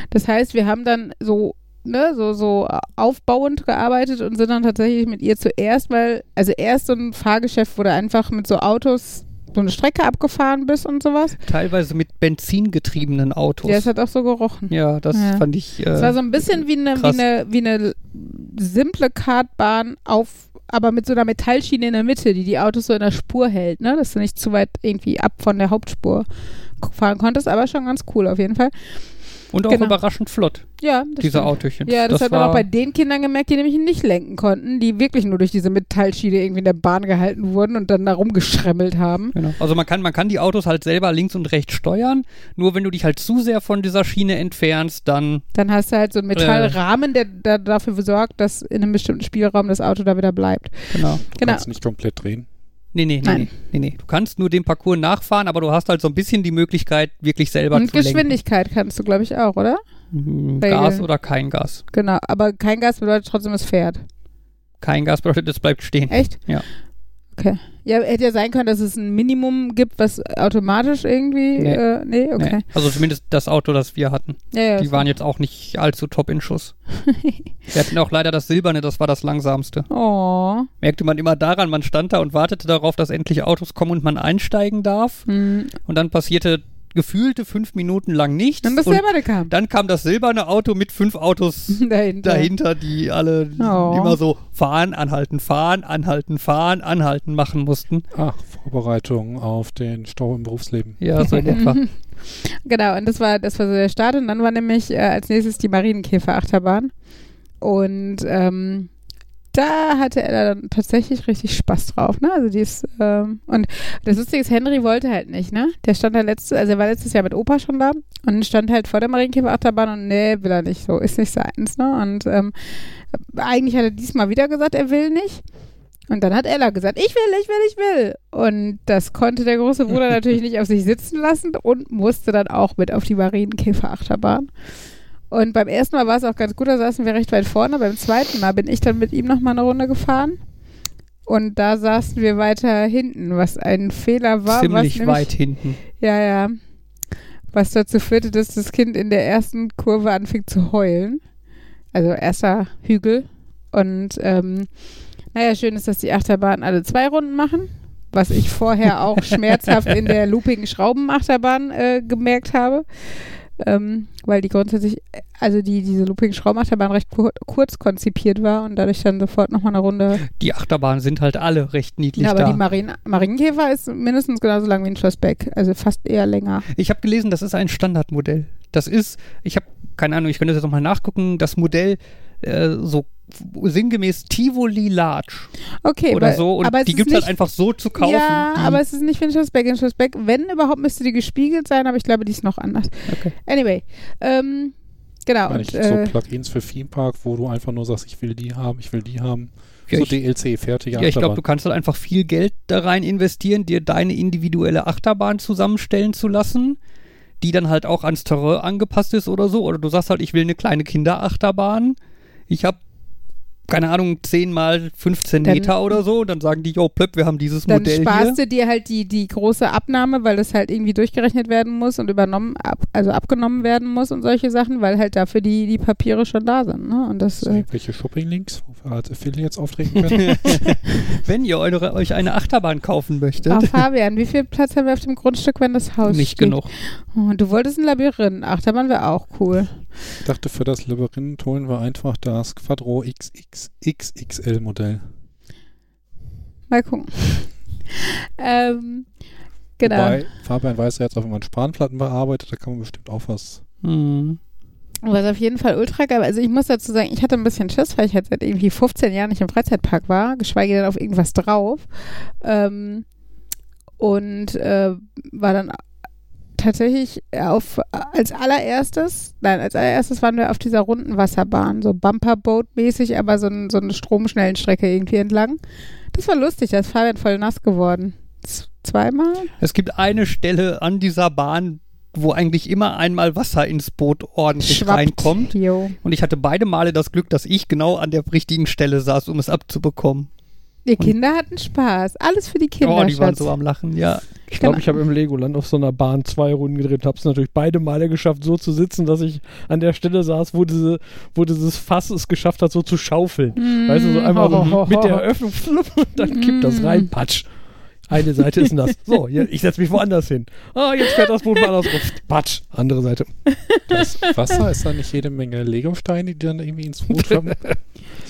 Das heißt, wir haben dann so, ne, so, so aufbauend gearbeitet und sind dann tatsächlich mit ihr zuerst, weil, also erst so ein Fahrgeschäft, wo du einfach mit so Autos so eine Strecke abgefahren bist und sowas. Teilweise mit benzingetriebenen Autos. Ja, es hat auch so gerochen. Ja, das Ja. fand ich. Äh, Es war so ein bisschen wie eine, wie eine, wie eine simple Kartbahn auf, aber mit so einer Metallschiene in der Mitte, die die Autos so in der Spur hält, ne? Dass du nicht zu weit irgendwie ab von der Hauptspur fahren konntest, aber schon ganz cool auf jeden Fall. Und auch genau. überraschend flott, Ja, das diese stimmt. Autochen. Ja, das, hat man auch bei den Kindern gemerkt, die nämlich nicht lenken konnten, die wirklich nur durch diese Metallschiene irgendwie in der Bahn gehalten wurden und dann da rumgeschremmelt haben. Genau. Also man kann, man kann die Autos halt selber links und rechts steuern, nur wenn du dich halt zu sehr von dieser Schiene entfernst, dann Dann hast du halt so einen Metallrahmen, der, der dafür sorgt, dass in einem bestimmten Spielraum das Auto da wieder bleibt. genau. Du Genau. kannst nicht komplett drehen. Nee, nee, nee, Nein. nee, nee, nee. Du kannst nur den Parcours nachfahren, aber du hast halt so ein bisschen die Möglichkeit, wirklich selber Und zu lenken. Geschwindigkeit kannst du, glaube ich, auch, oder? Mhm. Gas oder kein Gas. Genau, aber kein Gas bedeutet trotzdem, es fährt. Kein Gas bedeutet, es bleibt stehen. Echt? Ja. Okay. Ja, hätte ja sein können, dass es ein Minimum gibt, was automatisch irgendwie. Nee. Äh, nee, okay. Nee. Also zumindest das Auto, das wir hatten. Ja, ja, Die waren jetzt auch nicht allzu top in Schuss. wir hatten auch leider das Silberne, das war das langsamste. Oh. Merkte man immer daran, man stand da und wartete darauf, dass endlich Autos kommen und man einsteigen darf. Hm. Und dann passierte gefühlte fünf Minuten lang nichts. Dann bist du und kam. dann kam das silberne Auto mit fünf Autos Dahinter. dahinter, die alle Oh. immer so fahren, anhalten, fahren, anhalten, fahren, anhalten machen mussten. Ach, Vorbereitung auf den Stau im Berufsleben. Ja, so in etwa. Genau, und das war, das war so der Start. Und dann war nämlich äh, als nächstes die Marienkäfer-Achterbahn. Und ähm, da hatte er dann tatsächlich richtig Spaß drauf, ne? Also die ist, ähm, und das Lustige ist, Henry wollte halt nicht, ne? Der stand da letztes, also er war letztes Jahr mit Opa schon da und stand halt vor der Marienkäfer-Achterbahn und nee, will er nicht, so ist nicht seins, ne? Und ähm, eigentlich hat er diesmal wieder gesagt, er will nicht. Und dann hat Ella gesagt, ich will, ich will, ich will. Und das konnte der große Bruder natürlich nicht auf sich sitzen lassen und musste dann auch mit auf die Marienkäfer-Achterbahn. Und beim ersten Mal war es auch ganz gut, da saßen wir recht weit vorne. Beim zweiten Mal bin ich dann mit ihm nochmal eine Runde gefahren. Und da saßen wir weiter hinten, was ein Fehler war. was Ziemlich nämlich, weit hinten. Ja, ja. Was dazu führte, dass das Kind in der ersten Kurve anfing zu heulen. Also erster Hügel. Und ähm, naja, schön ist, dass die Achterbahnen alle zwei Runden machen. was ich vorher auch schmerzhaft in der loopigen Schraubenachterbahn äh, gemerkt habe. Ähm, weil die grundsätzlich, also die, diese loopigen Schraubenachterbahn recht kur kurz konzipiert war und dadurch dann sofort nochmal eine Runde. Die Achterbahnen sind halt alle recht niedlich Ja, aber da. die Marien Marienkäfer ist mindestens genauso lang wie ein Schlossbeck, also fast eher länger. Ich habe gelesen, das ist ein Standardmodell. Das ist, ich habe keine Ahnung, ich könnte das jetzt nochmal nachgucken, das Modell äh, so sinngemäß Tivoli Large Okay, oder weil- so und aber es die gibt es halt einfach so zu kaufen. Ja, aber es ist nicht wie ein Schlossbeck. In Schlossbeck, wenn überhaupt, müsste die gespiegelt sein, aber ich glaube, die ist noch anders. Okay. Anyway, ähm, genau. Meine Und, ich, so äh, Plugins für Theme Park, wo du einfach nur sagst, ich will die haben, ich will die haben. Ja, so ich- DLC, fertige ja, ich glaube, du kannst halt einfach viel Geld da rein investieren, dir deine individuelle Achterbahn zusammenstellen zu lassen, die dann halt auch ans Terrain angepasst ist oder so. Oder du sagst halt, ich will eine kleine Kinderachterbahn. Ich habe keine Ahnung, 10 mal 15 Dann- Meter oder so. Und dann sagen die, yo, plöpp, wir haben dieses dann Modell sparst hier. du dir halt die, die große Abnahme, weil das halt irgendwie durchgerechnet werden muss und übernommen, ab, also abgenommen werden muss und solche Sachen, weil halt dafür die, die Papiere schon da sind. Ne? Und das, äh, irgendwelche Shopping-Links, wo wir als Affiliates auftreten können? Wenn ihr eure, euch eine Achterbahn kaufen möchtet. ah, Fabian, wie viel Platz haben wir auf dem Grundstück, wenn das Haus Nicht steht? genug. Oh, du wolltest ein Labyrinth. Achterbahn wäre auch cool. Ich dachte, für das Labyrinth holen wir einfach das Quadro XXXL Modell. Mal gucken. ähm, genau. Wobei, Fabian weiß ja jetzt auch, wenn man Spanplatten bearbeitet, da kann man bestimmt auch was. Hm. Was auf jeden Fall ultra geil. Also ich muss dazu sagen, ich hatte ein bisschen Schiss, weil ich halt seit irgendwie 15 Jahren nicht im Freizeitpark war, geschweige denn auf irgendwas drauf. Ähm, und äh, war dann tatsächlich auf als allererstes, nein, als allererstes waren wir auf dieser runden Wasserbahn, so Bumperboat-mäßig, aber so, ein, so eine stromschnellen Strecke irgendwie entlang. Das war lustig, da ist Fabian voll nass geworden. Z zweimal? Es gibt eine Stelle an dieser Bahn, wo eigentlich immer einmal Wasser ins Boot ordentlich Schwappt. reinkommt. Jo. Und ich hatte beide Male das Glück, dass ich genau an der richtigen Stelle saß, um es abzubekommen. Die Kinder hatten Spaß. Alles für die Kinder. oh, die waren Schatz. so am Lachen, ja. Ich glaube, Genau. ich habe im Legoland auf so einer Bahn zwei Runden gedreht. Habe es natürlich beide Male geschafft, so zu sitzen, dass ich an der Stelle saß, wo, diese, wo dieses Fass es geschafft hat, so zu schaufeln. Mm. Weißt du, so einmal so ho, ho, mit der Eröffnung flupp, und dann kippt das Mm. rein, patsch. Eine Seite ist nass. So, ich setze mich woanders hin. Ah, jetzt fährt das Boot mal rum. Patsch. Andere Seite. Das Wasser ist da nicht jede Menge Lego-Steine, die dann irgendwie ins Boot schwimmen?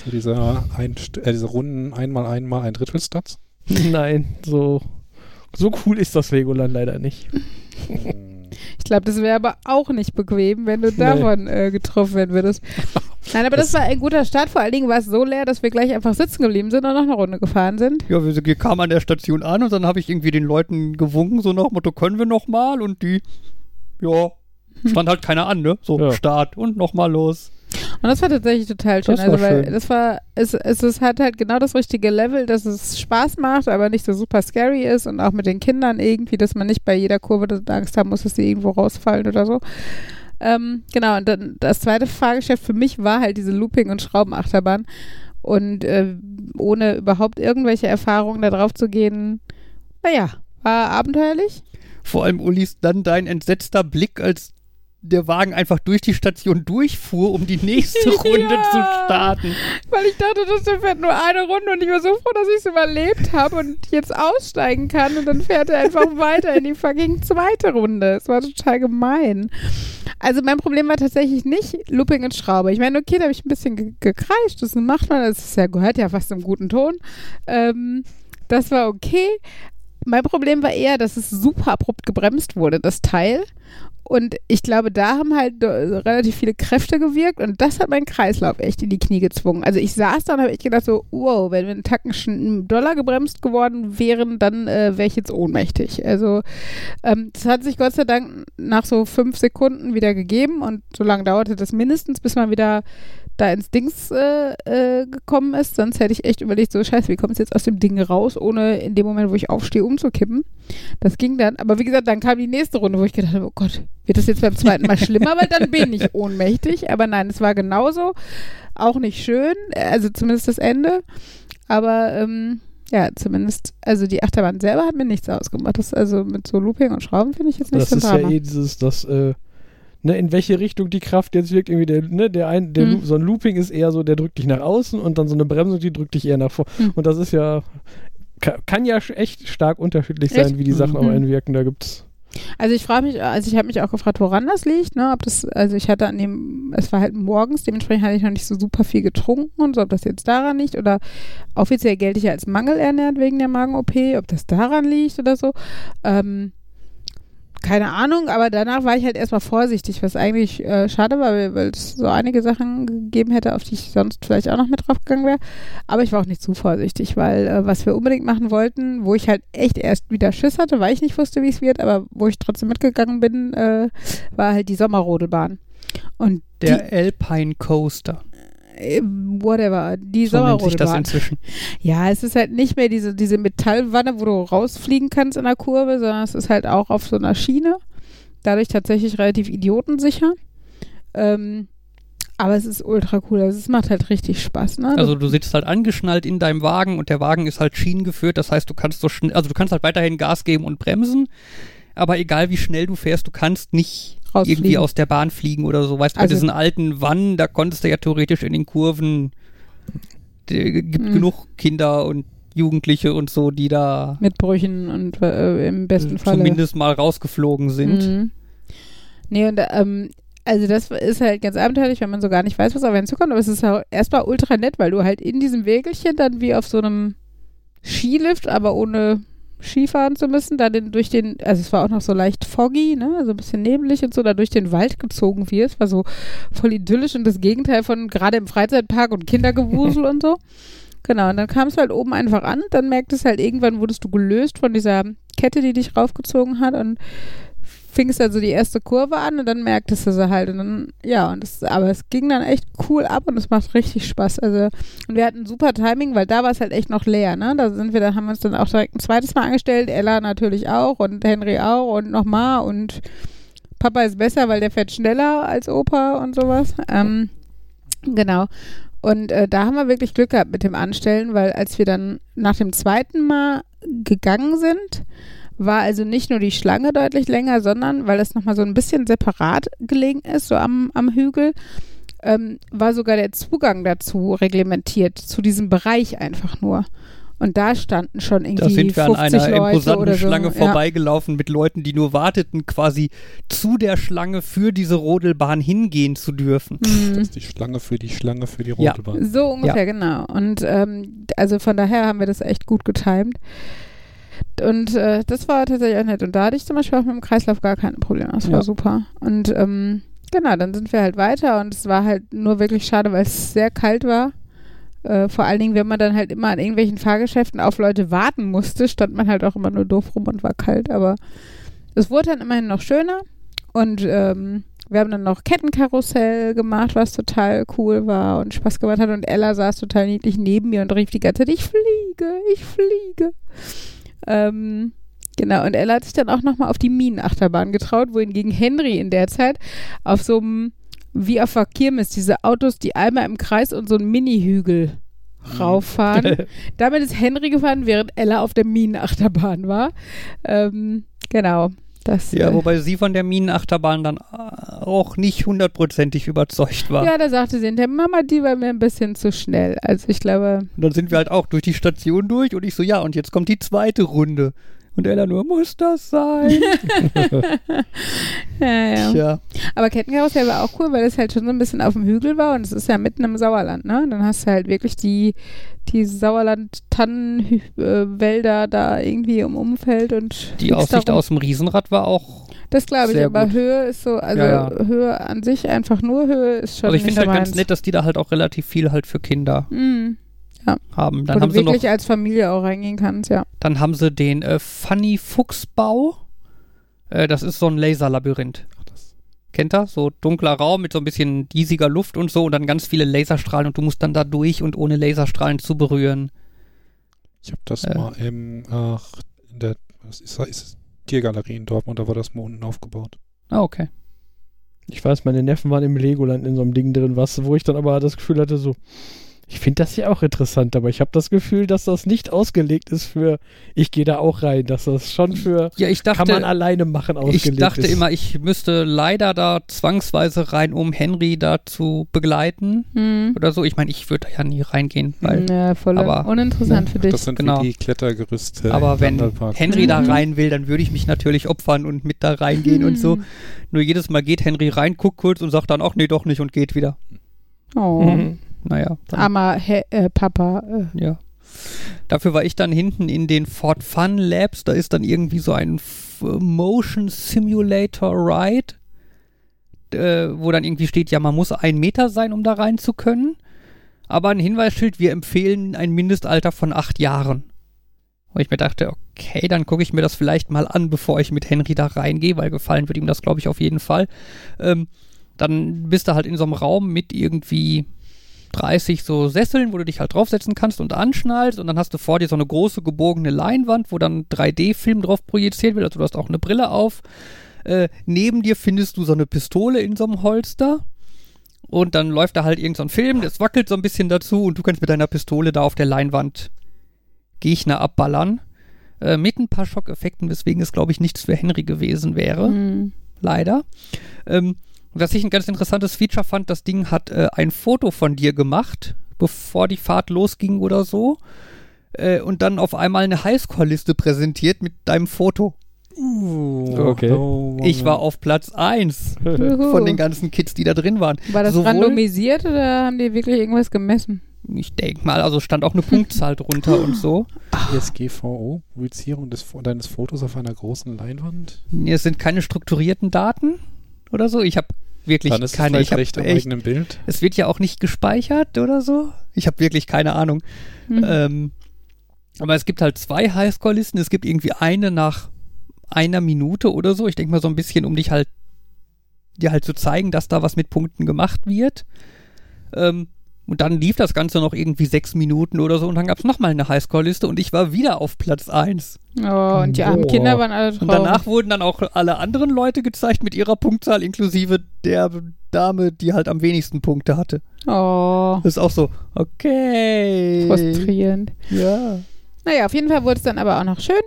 so dieser, ein, äh, diese runden einmal einmal ein Drittel Stats. Nein, so, so cool ist das Legoland leider nicht. Ich glaube, das wäre aber auch nicht bequem, wenn du davon äh, getroffen werden würdest. Nein, aber das, war ein guter Start. Vor allen Dingen war es so leer, dass wir gleich einfach sitzen geblieben sind und noch eine Runde gefahren sind. Ja, wir, wir kamen an der Station an und dann habe ich irgendwie den Leuten gewunken, so nach dem Motto, können wir noch mal? Und die, ja, stand halt keiner an, ne? So, Ja. Start und noch mal los. Und das war tatsächlich total schön. Das war also, weil schön. das war, es, es ist, hat halt genau das richtige Level, dass es Spaß macht, aber nicht so super scary ist und auch mit den Kindern irgendwie, dass man nicht bei jeder Kurve Angst haben muss, dass die irgendwo rausfallen oder so. Ähm, genau, und dann das zweite Fahrgeschäft für mich war halt diese Looping- und Schraubenachterbahn. Und äh, ohne überhaupt irgendwelche Erfahrungen da drauf zu gehen, naja, war abenteuerlich. Vor allem Ulis dann dein entsetzter Blick, als der Wagen einfach durch die Station durchfuhr, um die nächste Runde Ja. zu starten. Weil ich dachte, das fährt nur eine Runde und ich war so froh, dass ich es überlebt habe und jetzt aussteigen kann. Und dann fährt er einfach weiter in die fucking zweite Runde. Es war total gemein. Also mein Problem war tatsächlich nicht Looping und Schraube. Ich meine, okay, da habe ich ein bisschen ge gekreischt. Das macht man, das ist ja, gehört ja fast im guten Ton. Ähm, das war okay. Mein Problem war eher, dass es super abrupt gebremst wurde, das Teil. Und ich glaube, da haben halt relativ viele Kräfte gewirkt und das hat meinen Kreislauf echt in die Knie gezwungen. Also ich saß da und habe echt gedacht so, wow, wenn wir einen Tacken schon Dollar gebremst geworden wären, dann äh, wäre ich jetzt ohnmächtig. Also ähm, das hat sich Gott sei Dank nach so fünf Sekunden wieder gegeben und so lange dauerte das mindestens, bis man wieder da ins Dings äh, äh, gekommen ist. Sonst hätte ich echt überlegt, so scheiße, wie kommst du jetzt aus dem Ding raus, ohne in dem Moment, wo ich aufstehe, umzukippen. Das ging dann. Aber wie gesagt, dann kam die nächste Runde, wo ich gedacht habe, oh Gott, wird das jetzt beim zweiten Mal schlimmer, weil dann bin ich ohnmächtig. Aber nein, es war genauso. Auch nicht schön, also zumindest das Ende. Aber ähm, ja, zumindest, also die Achterbahn selber hat mir nichts ausgemacht. Das also mit so Looping und Schrauben finde ich jetzt nicht Das so ein ist ja Drama. eh dieses, das, äh, ne, in welche Richtung die Kraft jetzt wirkt, irgendwie der, ne, der ein, der Mhm. So ein Looping ist eher so, der drückt dich nach außen und dann so eine Bremsung, die drückt dich eher nach vorne. Mhm. Und das ist ja ka- kann ja echt stark unterschiedlich Echt? sein, wie die Sachen auch Mhm. einwirken. Da gibt's. Also ich frage mich, also ich habe mich auch gefragt, woran das liegt, ne? Ob das, also ich hatte an dem, es war halt morgens, dementsprechend hatte ich noch nicht so super viel getrunken und so, ob das jetzt daran liegt oder offiziell gelte ich ja als mangelernährt wegen der Magen-OP, ob das daran liegt oder so. Ähm, keine Ahnung, aber danach war ich halt erstmal vorsichtig, was eigentlich äh, schade war, weil es so einige Sachen gegeben hätte, auf die ich sonst vielleicht auch noch mit drauf gegangen wäre. Aber ich war auch nicht zu vorsichtig, weil äh, was wir unbedingt machen wollten, wo ich halt echt erst wieder Schiss hatte, weil ich nicht wusste, wie es wird, aber wo ich trotzdem mitgegangen bin, äh, war halt die Sommerrodelbahn. Und Der Alpine Coaster. Whatever, die So nennt sich das inzwischen. Ja, es ist halt nicht mehr diese, diese Metallwanne, wo du rausfliegen kannst in der Kurve, sondern es ist halt auch auf so einer Schiene. Dadurch tatsächlich relativ idiotensicher. Ähm, aber es ist ultra cool. Also es macht halt richtig Spaß, ne? Also du sitzt halt angeschnallt in deinem Wagen und der Wagen ist halt schienengeführt. Das heißt, du kannst so schnell, also du kannst halt weiterhin Gas geben und bremsen. Aber egal wie schnell du fährst, du kannst nicht irgendwie aus der Bahn fliegen oder so. Weißt du, bei Also- diesen alten Wannen, da konntest du ja theoretisch in den Kurven, äh, gibt Mhm. genug Kinder und Jugendliche und so, die da Mit Brüchen und äh, im besten Fall. zumindest mal rausgeflogen sind. Mhm. Nee, und ähm, also das ist halt ganz abenteuerlich, wenn man so gar nicht weiß, was auf einen zukommt. Aber es ist erstmal ultra nett, weil du halt in diesem Wägelchen dann wie auf so einem Skilift, aber ohne Skifahren zu müssen, da den, durch den, also es war auch noch so leicht foggy, ne, so ein bisschen neblig und so, da durch den Wald gezogen wirst, war so voll idyllisch und das Gegenteil von gerade im Freizeitpark und Kindergewusel und so. Genau, und dann kamst du halt oben einfach an, dann merktest halt irgendwann wurdest du gelöst von dieser Kette, die dich raufgezogen hat und fingst also die erste Kurve an und dann merktest du sie halt und dann, ja, und das, aber es ging dann echt cool ab und es macht richtig Spaß. Also, und wir hatten super Timing, weil da war es halt echt noch leer, ne? Da sind wir, da haben wir uns dann auch direkt ein zweites Mal angestellt, Ella natürlich auch und Henry auch und nochmal und Papa ist besser, weil der fährt schneller als Opa und sowas. Ähm, genau. Und äh, da haben wir wirklich Glück gehabt mit dem Anstellen, weil als wir dann nach dem zweiten Mal gegangen sind, war also nicht nur die Schlange deutlich länger, sondern weil es nochmal so ein bisschen separat gelegen ist, so am, am Hügel, ähm, war sogar der Zugang dazu reglementiert, zu diesem Bereich einfach nur. Und da standen schon irgendwie Da sind wir an 50 einer Leute imposanten oder so. Schlange ja. vorbeigelaufen mit Leuten, die nur warteten, quasi zu der Schlange für diese Rodelbahn hingehen zu dürfen. Mhm. Das ist die Schlange für die Schlange für die Ja. rote Bahn. So ungefähr, genau. Und ähm, also von daher haben wir das echt gut getimt. Und äh, das war tatsächlich auch nett. Und da hatte ich zum Beispiel auch mit dem Kreislauf gar keine Probleme. Das war Ja. super. Und ähm, genau, dann sind wir halt weiter und es war halt nur wirklich schade, weil es sehr kalt war. Äh, vor allen Dingen, wenn man dann halt immer an irgendwelchen Fahrgeschäften auf Leute warten musste, stand man halt auch immer nur doof rum und war kalt. Aber es wurde dann immerhin noch schöner. Und ähm, wir haben dann noch Kettenkarussell gemacht, was total cool war und Spaß gemacht hat. Und Ella saß total niedlich neben mir und rief die ganze Zeit, ich fliege, ich fliege. Ähm, genau, und Ella hat sich dann auch nochmal auf die Minenachterbahn getraut, wohingegen Henry in der Zeit auf so einem, wie auf der Kirmes, diese Autos, die einmal im Kreis und so einen Mini-Hügel rauffahren. Damit ist Henry gefahren, während Ella auf der Minenachterbahn war. Ähm, genau. Das, Ja, äh, wobei sie von der Minenachterbahn dann äh, auch nicht hundertprozentig überzeugt war. Ja, da sagte sie hinterher, Mama, die war mir ein bisschen zu schnell. Also ich glaube, Und dann sind wir halt auch durch die Station durch und ich so, ja, und jetzt kommt die zweite Runde. Und Ella nur, muss das sein? ja, ja. Tja. Aber Kettenkarussell war auch cool, weil es halt schon so ein bisschen auf dem Hügel war und es ist ja mitten im Sauerland, ne? Dann hast du halt wirklich die, die Sauerland-Tannenwälder da irgendwie im Umfeld und Die Aussicht darum. aus dem Riesenrad war auch. Das glaube ich, sehr aber gut. Höhe ist so, also Ja, ja. Höhe an sich, einfach nur Höhe ist schon Also ich finde halt ganz meins. nett, dass die da halt auch relativ viel halt für Kinder Mhm. Haben. Wo Dann haben du sie noch, wirklich als Familie auch reingehen kannst, ja. dann haben sie den äh, Funny Fuchsbau. Äh, das ist so ein Laserlabyrinth. Ach, das, Kennt ihr? So dunkler Raum mit so ein bisschen diesiger Luft und so und dann ganz viele Laserstrahlen und du musst dann da durch und ohne Laserstrahlen zu berühren. ich habe das Äh. mal im, ach, in der, was ist, das? ist es Tiergalerie in Dortmund, da war das mal unten aufgebaut. Ah, okay. Ich weiß, meine Neffen waren im Legoland in so einem Ding drin, was, wo ich dann aber das Gefühl hatte, so, Ich finde das ja auch interessant, aber ich habe das Gefühl, dass das nicht ausgelegt ist für, ich gehe da auch rein, dass das schon für, Ja, ich dachte, kann man alleine machen, ausgelegt ich dachte ist. immer, ich müsste leider da zwangsweise rein, um Henry da zu begleiten Hm. oder so. Ich meine, ich würde da ja nie reingehen, weil. Ja, voll aber- uninteressant für dich. Das sind Genau. wie die Klettergerüste. Aber wenn. Henry da Mhm. rein will, dann würde ich mich natürlich opfern und mit da reingehen und so. Hm. Nur jedes Mal geht Henry rein, guckt kurz und sagt dann, ach nee, doch nicht und geht wieder. Oh. Mhm. Naja, dann, Armer He äh, Papa. Äh. ja. Dafür war ich dann hinten in den Ford Fun Labs. Da ist dann irgendwie so ein F Motion Simulator Ride, äh, wo dann irgendwie steht, ja, man muss ein Meter sein, um da rein zu können. Aber ein Hinweisschild, wir empfehlen ein Mindestalter von acht Jahren. Und ich mir dachte, okay, dann gucke ich mir das vielleicht mal an, bevor ich mit Henry da reingehe, weil gefallen wird ihm das, glaube ich, auf jeden Fall. Ähm, dann bist du halt in so einem Raum mit irgendwie 30 so Sesseln, wo du dich halt draufsetzen kannst und anschnallst und dann hast du vor dir so eine große gebogene Leinwand, wo dann 3D-Film drauf projiziert wird, also du hast auch eine Brille auf. Äh, neben dir findest du so eine Pistole in so einem Holster und dann läuft da halt irgend so ein Film, das wackelt so ein bisschen dazu und du kannst mit deiner Pistole da auf der Leinwand Gegner abballern. Äh, mit ein paar Schockeffekten, weswegen es, glaube ich, nichts für Henry gewesen wäre Hm. leider. Ähm, was ich ein ganz interessantes Feature fand, das Ding hat äh, ein Foto von dir gemacht, bevor die Fahrt losging oder so. Äh, und dann auf einmal eine Highscore-Liste präsentiert mit deinem Foto. Uh, Okay. oh, Ich war auf Platz 1 Juhu. von den ganzen Kids, die da drin waren. War das Sowohl- randomisiert oder haben die wirklich irgendwas gemessen? Ich denke mal, also stand auch eine Punktzahl drunter und so. DSGVO, Projizierung des, deines Fotos auf einer großen Leinwand. Es sind keine strukturierten Daten oder so. Ich habe wirklich Dann ist keine. es Ich recht am echt, eigenen Bild. es wird ja auch nicht gespeichert oder so. Ich habe wirklich keine Ahnung. Hm. Ähm, aber es gibt halt zwei Highscore-Listen. Es gibt irgendwie eine nach einer Minute oder so. Ich denke mal so ein bisschen, um dich halt, dir halt zu zeigen, dass da was mit Punkten gemacht wird. Ähm, und dann lief das Ganze noch irgendwie sechs Minuten oder so und dann gab es nochmal eine Highscore-Liste und ich war wieder auf Platz 1. Oh, und die armen Boah. Kinder waren alle traurig. Und danach wurden dann auch alle anderen Leute gezeigt mit ihrer Punktzahl, inklusive der Dame, die halt am wenigsten Punkte hatte. Oh, Das ist auch so, okay. frustrierend. Ja. Naja, auf jeden Fall wurde es dann aber auch noch schön.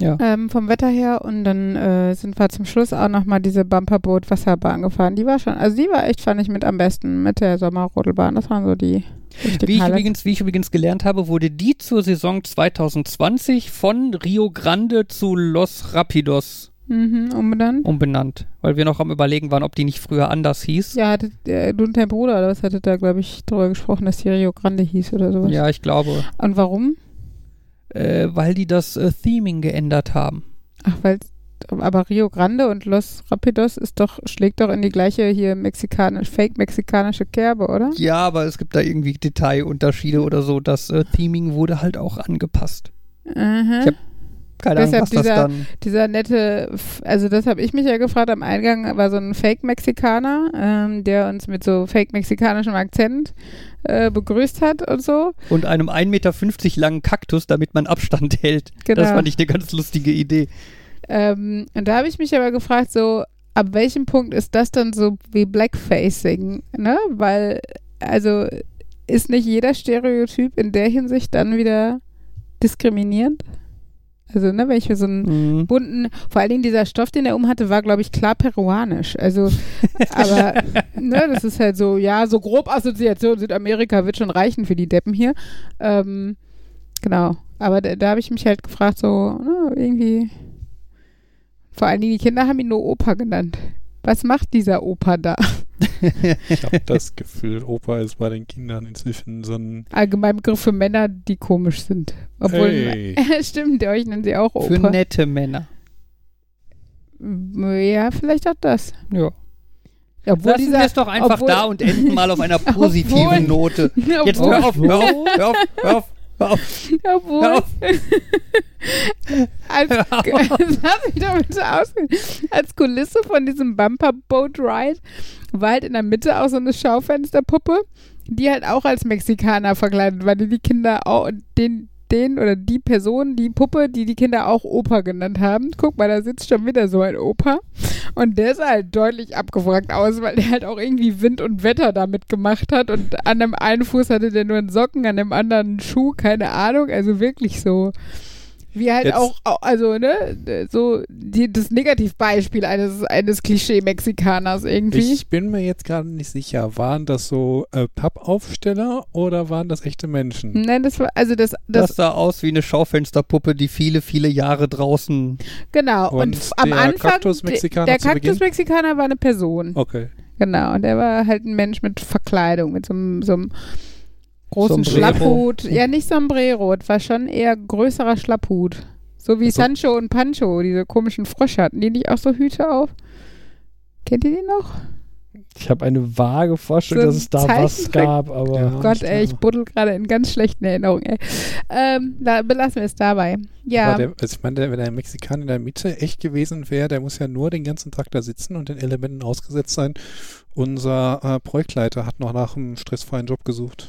Ja. Ähm, vom Wetter her. Und dann äh, sind wir zum Schluss auch nochmal diese Bumperboot-Wasserbahn gefahren. Die war schon, also die war echt, fand ich, mit am besten mit der Sommerrodelbahn. Das waren so die Wie ich, Highlights. übrigens, wie ich übrigens gelernt habe, wurde die zur Saison 2020 von Rio Grande zu Los Rapidos Mhm, umbenannt. umbenannt. Weil wir noch am überlegen waren, ob die nicht früher anders hieß. Ja, äh, du und dein Bruder, oder was hattet da, glaube ich, drüber gesprochen, dass die Rio Grande hieß oder sowas. Ja, ich glaube. Und warum? Äh, weil die das äh, Theming geändert haben. Ach, weil aber Rio Grande und Los Rapidos ist doch, schlägt doch in die gleiche hier mexikanisch, fake-mexikanische Kerbe, oder? Ja, aber es gibt da irgendwie Detailunterschiede oder so. Das äh, Theming wurde halt auch angepasst. Mhm. Ich hab Keine Ahnung, Deshalb was das dieser- dann. Dieser nette, also das habe ich mich ja gefragt, am Eingang war so ein Fake-Mexikaner, ähm, der uns mit so fake-mexikanischem Akzent äh, begrüßt hat und so. Und einem 1,50 Meter langen Kaktus, damit man Abstand hält. Genau. Das fand ich eine ganz lustige Idee. Ähm, und da habe ich mich aber gefragt, so, ab welchem Punkt ist das dann so wie Blackfacing, ne? Weil, also, ist nicht jeder Stereotyp in der Hinsicht dann wieder diskriminierend? Also, ne, wenn ich mir so einen Mhm. bunten, vor allen Dingen dieser Stoff, den er um hatte, war, glaube ich, klar peruanisch. Also, aber, ne, das ist halt so, ja, so grob Assoziation Südamerika wird schon reichen für die Deppen hier. Ähm, genau. Aber da, da habe ich mich halt gefragt, so, ne, irgendwie, vor allen Dingen die Kinder haben ihn nur Opa genannt. Was macht dieser Opa da? Ich habe das Gefühl, Opa ist bei den Kindern inzwischen so ein Allgemeinbegriff für Männer, die komisch sind. Obwohl, Hey. stimmt, euch nennen sie auch Für Opa. nette Männer. Ja, vielleicht auch das. Ja. Obwohl Lassen dieser, wir es doch einfach obwohl- da und enden mal auf einer positiven Obwohl- Note. Jetzt hör auf, hör auf, hör auf, hör auf, auf. obwohl, Hör auf. als, lass mich doch bitte. Als Kulisse von diesem Bumper Boat Ride war halt in der Mitte auch so eine Schaufensterpuppe, die halt auch als Mexikaner verkleidet war, die die Kinder auch, den, den oder die Person, die Puppe, die die Kinder auch Opa genannt haben. Guck mal, da sitzt schon wieder so ein Opa. Und der sah halt deutlich abgefragt aus, weil der halt auch irgendwie Wind und Wetter damit gemacht hat. Und an dem einen Fuß hatte der nur einen Socken, an dem anderen einen Schuh, keine Ahnung. Also wirklich so. Wie halt Jetzt- auch, au- also, ne, so die, das Negativbeispiel eines, eines Klischee-Mexikaners irgendwie. Ich bin mir jetzt gerade nicht sicher, waren das so äh, Pappaufsteller oder waren das echte Menschen? Nein, das war, also das, Das, das, sah aus wie eine Schaufensterpuppe, die viele, viele Jahre draußen. genau. Und, Und am der Anfang, Kaktus-Mexikaner der zu Beginn? Kaktus-Mexikaner war eine Person. Okay. Genau, und der war halt ein Mensch mit Verkleidung, mit so einem, so einem großen Sombrero. Schlapphut. Ja, nicht Sombrero, es war schon eher größerer Schlapphut. So wie Also- Sancho und Pancho, diese komischen Frösche hatten die nicht auch so Hüte auf? Kennt ihr die noch? Ich habe eine vage Vorstellung, So dass es da was gab, aber Ja. Gott, ich ey, ich buddel gerade in ganz schlechten Erinnerungen, ey. Ähm, la, belassen wir es dabei. Ja, Aber der, also ich meine, wenn der Mexikaner in der Mitte echt gewesen wäre, der muss ja nur den ganzen Tag da sitzen und den Elementen ausgesetzt sein. Unser äh, Projektleiter hat noch nach einem stressfreien Job gesucht.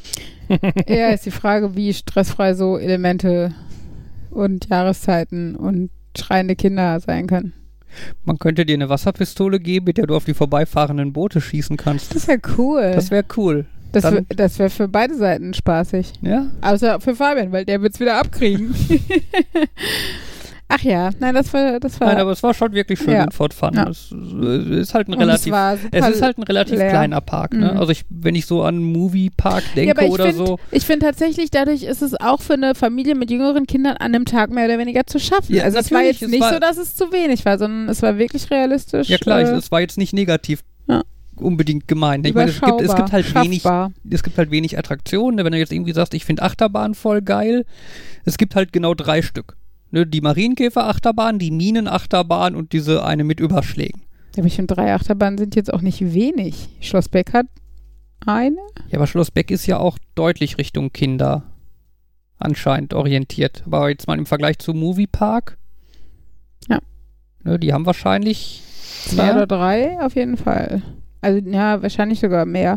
eher ist die Frage, wie stressfrei so Elemente und Jahreszeiten und schreiende Kinder sein können. Man könnte dir eine Wasserpistole geben, mit der du auf die vorbeifahrenden Boote schießen kannst. Das wäre cool. Das wäre cool. Das, das wäre für beide Seiten spaßig. Ja? Außer für Fabian, weil der wird es wieder abkriegen. Ach ja, nein, das war. Das war Nein, aber es war schon wirklich schön Ja. in Fort Fun. Ja. Es äh, ist halt ein relativ. es, ist halt ein relativ leer. kleiner Park, ne? Mhm. Also ich, wenn ich so an Movie Park denke ja, oder finde so. ich find tatsächlich, dadurch ist es auch für eine Familie mit jüngeren Kindern an einem Tag mehr oder weniger zu schaffen. Also es war jetzt es nicht war- so, dass es zu wenig war, sondern es war wirklich realistisch. Ja klar, äh, es, war jetzt nicht negativ unbedingt gemeint. Ich meine, es gibt, es gibt halt wenig, es gibt halt wenig Attraktionen. ne? Wenn du jetzt irgendwie sagst, ich finde Achterbahn voll geil, es gibt halt genau drei Stück. Ne, die Marienkäfer-Achterbahn, die Minen-Achterbahn und diese eine mit Überschlägen. Ja, aber ich finde, drei Achterbahnen sind jetzt auch nicht wenig. Schloss Beck hat eine. Ja, aber Schloss Beck ist ja auch deutlich Richtung Kinder anscheinend orientiert. Aber jetzt mal im Vergleich zu Movie Park. Ja. Ne, die haben wahrscheinlich Zwei mehr. oder drei auf jeden Fall. Also ja, wahrscheinlich sogar mehr.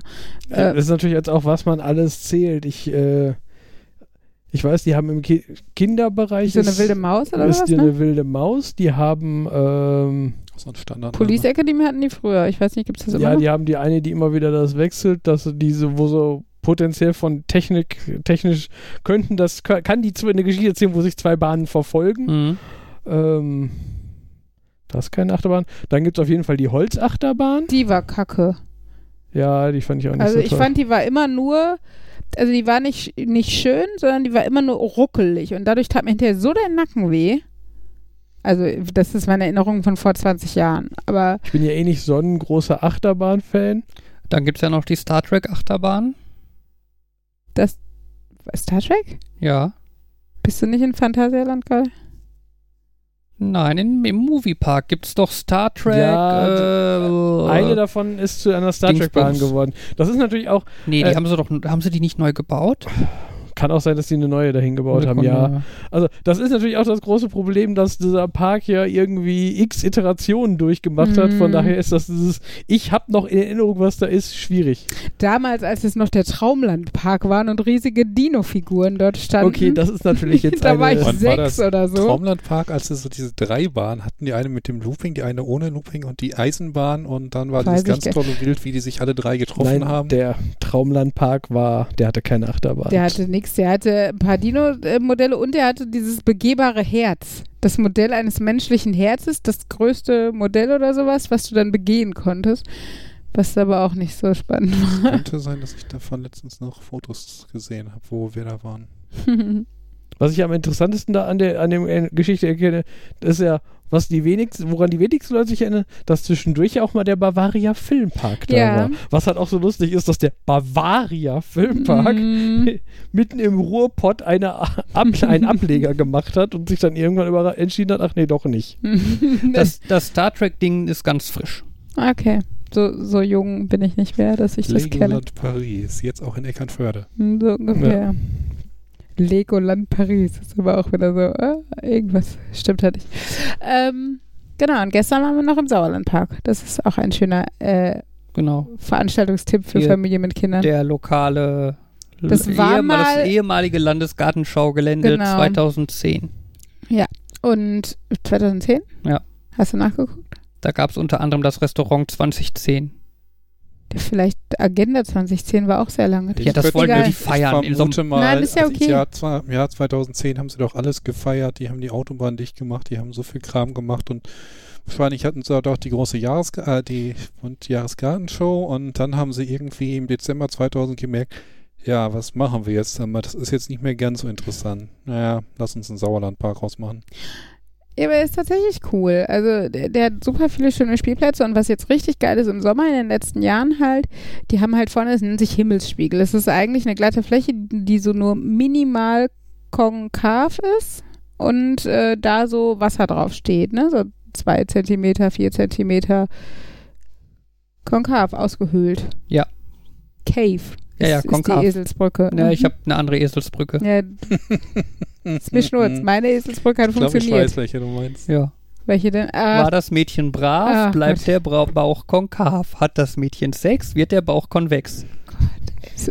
Äh, das ist natürlich jetzt auch, was man alles zählt. Ich, äh, ich weiß, die haben im Ki Kinderbereich so eine ist- wilde Maus oder ist was? die Ne? eine wilde Maus. Die haben ähm, So ein Standard. Police Academy hatten die früher. Ich weiß nicht, gibt es das immer ja, noch? die haben die eine, die immer wieder das wechselt, dass diese, wo so potenziell von Technik, technisch könnten das, kann die eine Geschichte erzählen, wo sich zwei Bahnen verfolgen. Mhm. Ähm, das ist keine Achterbahn. Dann gibt es auf jeden Fall die Holzachterbahn. Die war kacke. Ja, die fand ich auch nicht Also so ich toll. fand, die war immer nur, also die war nicht, nicht schön, sondern die war immer nur ruckelig und dadurch tat mir hinterher so der Nacken weh. Also das ist meine Erinnerung von vor 20 Jahren. Aber ich bin ja eh nicht so ein großer Achterbahn-Fan. Dann gibt es ja noch die Star Trek Achterbahn. Star Trek? Ja. Bist du nicht in Phantasialand, Karl? Nein, in, im Moviepark gibt es doch Star Trek. Ja, äh, Eine davon ist zu einer Star. Trek-Bahn geworden. Das ist natürlich auch, Nee, die äh, haben sie doch, haben sie die nicht neu gebaut? Kann auch sein, dass die eine neue dahin gebaut haben, ja. Also das ist natürlich auch das große Problem, dass dieser Park ja irgendwie x Iterationen durchgemacht hat. Von Mhm. daher ist das dieses, ich habe noch in Erinnerung, was da ist, schwierig. Damals, als es noch der Traumlandpark waren und riesige Dino-Figuren dort standen. Okay, das ist natürlich jetzt da eine... war ich Wann war sechs das? oder so. Traumlandpark, als es so diese drei Bahnen hatten, die eine mit dem Looping, die eine ohne Looping und die Eisenbahn und dann war Weiß dieses ganz tolle Bild, wie die sich alle drei getroffen Nein, haben. der Traumlandpark war, der hatte keine Achterbahn. Der hatte nichts, der hatte ein paar Dino-Modelle und der hatte dieses begehbare Herz. Das Modell eines menschlichen Herzes, das größte Modell oder sowas, was du dann begehen konntest. Was aber auch nicht so spannend Könnte sein, dass ich davon letztens noch Fotos gesehen habe, wo wir da waren. war. Was ich am interessantesten da an der an der Geschichte erkenne, das ist ja, was die wenigsten, woran die wenigsten Leute sich erinnern, dass zwischendurch ja auch mal der Bavaria Filmpark da Ja. war. Was halt auch so lustig ist, dass der Bavaria Filmpark Mm. mitten im Ruhrpott eine Ab einen Ableger gemacht hat und sich dann irgendwann über entschieden hat, ach nee, doch nicht. Das, das Star Trek-Ding ist ganz frisch. okay. So, so jung bin ich nicht mehr, dass ich das kenne. Legoland Paris, jetzt auch in Eckernförde. So ungefähr. Legoland Paris ist aber auch wieder so, äh, irgendwas stimmt da nicht. Ähm, genau, und gestern waren wir noch im Sauerlandpark. Das ist auch ein schöner äh, Genau. Veranstaltungstipp für Hier, Familien mit Kindern. Der lokale Das war Ehemal- mal- das ehemalige Landesgartenschaugelände Genau. 2010. Und 2010? Ja. Hast du nachgeguckt? Da gab es unter anderem das Restaurant 2010. Vielleicht Agenda 2010 war auch sehr lange. Ja, das wollten die feiern. Ich vermute mal, Nein, ist ja also okay. Im Jahr, im Jahr 2010 haben sie doch alles gefeiert. Die haben die Autobahn dicht gemacht, die haben so viel Kram gemacht und wahrscheinlich hatten sie auch die große Jahres äh, die, und Jahresgartenshow und dann haben sie irgendwie im Dezember 2000 gemerkt, ja, was machen wir jetzt? Das ist jetzt nicht mehr ganz so interessant. Naja, lass uns einen Sauerlandpark rausmachen. Ja, aber er ist tatsächlich cool. Also der, der hat super viele schöne Spielplätze und was jetzt richtig geil ist im Sommer in den letzten Jahren halt, die haben halt vorne, das nennt sich Himmelsspiegel. Das ist eigentlich eine glatte Fläche, die so nur minimal konkav ist und äh, da so Wasser drauf steht, ne? So zwei Zentimeter, vier Zentimeter konkav ausgehöhlt. Ja. Cave. Ja, ja, ist, ist konkav. die Eselsbrücke. Ja, ich Mhm. habe eine andere Eselsbrücke. Ja, ist mir schnurz. Meine Eselsbrücke hat Ich glaube, ich funktioniert. weiß, welche du meinst. Ja. Welche denn? Ah, War das Mädchen brav, Ah, bleibt Gott. der Bra Bauch konkav. Hat das Mädchen Sex, wird der Bauch konvex.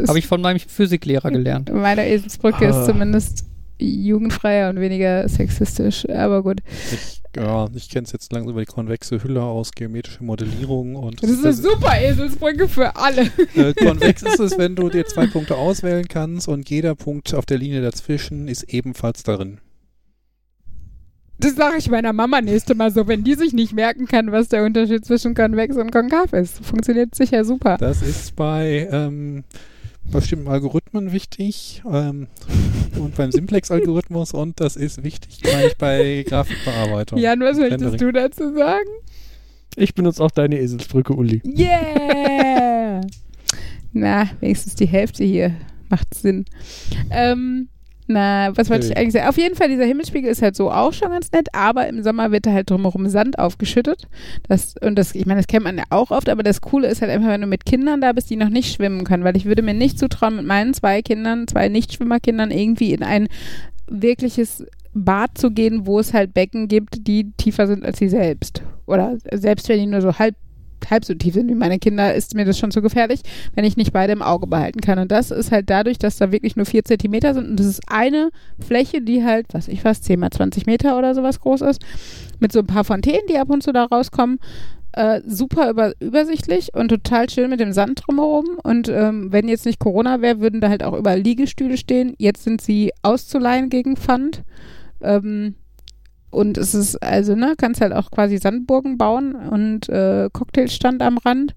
Habe ich von meinem Physiklehrer gelernt. Meine Eselsbrücke Ah. ist zumindest jugendfreier und weniger sexistisch, aber gut. Ich, ja, ich kenne es jetzt langsam über die konvexe Hülle aus, geometrische Modellierung und Das ist eine super Eselsbrücke für alle. Äh, konvex ist es, wenn du dir zwei Punkte auswählen kannst und jeder Punkt auf der Linie dazwischen ist ebenfalls darin. Das sage ich meiner Mama nächste Mal so, wenn die sich nicht merken kann, was der Unterschied zwischen konvex und konkav ist. Funktioniert sicher super. Das ist bei ähm, bestimmten Algorithmen wichtig ähm, und beim Simplex-Algorithmus und das ist wichtig, meine ich, bei Grafikbearbeitung. Jan, was möchtest Rendering. du dazu sagen? Ich benutze auch deine Eselsbrücke, Uli. Yeah! Na, wenigstens die Hälfte hier macht Sinn. Ähm, na, was wollte ich eigentlich sagen? Auf jeden Fall, dieser Himmelsspiegel ist halt so auch schon ganz nett, aber im Sommer wird da halt drumherum Sand aufgeschüttet. Das, und das, ich meine, das kennt man ja auch oft, aber das Coole ist halt einfach, wenn du mit Kindern da bist, die noch nicht schwimmen können, weil ich würde mir nicht zutrauen, mit meinen zwei Kindern, zwei Nichtschwimmerkindern irgendwie in ein wirkliches Bad zu gehen, wo es halt Becken gibt, die tiefer sind als sie selbst. Oder selbst wenn die nur so halb halb so tief sind wie meine Kinder, ist mir das schon zu gefährlich, wenn ich nicht beide im Auge behalten kann. Und das ist halt dadurch, dass da wirklich nur vier Zentimeter sind und das ist eine Fläche, die halt, was ich weiß, 10 mal 20 Meter oder sowas groß ist, mit so ein paar Fontänen, die ab und zu da rauskommen. Äh, super über, übersichtlich und total schön mit dem Sand drumherum. Und ähm, wenn jetzt nicht Corona wäre, würden da halt auch überall Liegestühle stehen. Jetzt sind sie auszuleihen gegen Pfand. Ähm, und es ist, also, ne, kannst halt auch quasi Sandburgen bauen und äh, Cocktailstand am Rand.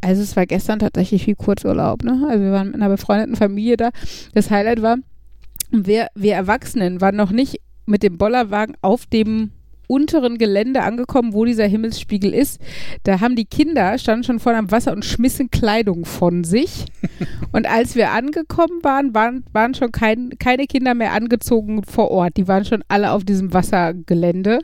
Also es war gestern tatsächlich wie Kurzurlaub, ne? Also wir waren mit einer befreundeten Familie da. Das Highlight war, wir, wir Erwachsenen waren noch nicht mit dem Bollerwagen auf dem unteren Gelände angekommen, wo dieser Himmelsspiegel ist. Da haben die Kinder, standen schon vorne am Wasser und schmissen Kleidung von sich. Und als wir angekommen waren, waren, waren schon kein, keine Kinder mehr angezogen vor Ort. Die waren schon alle auf diesem Wassergelände.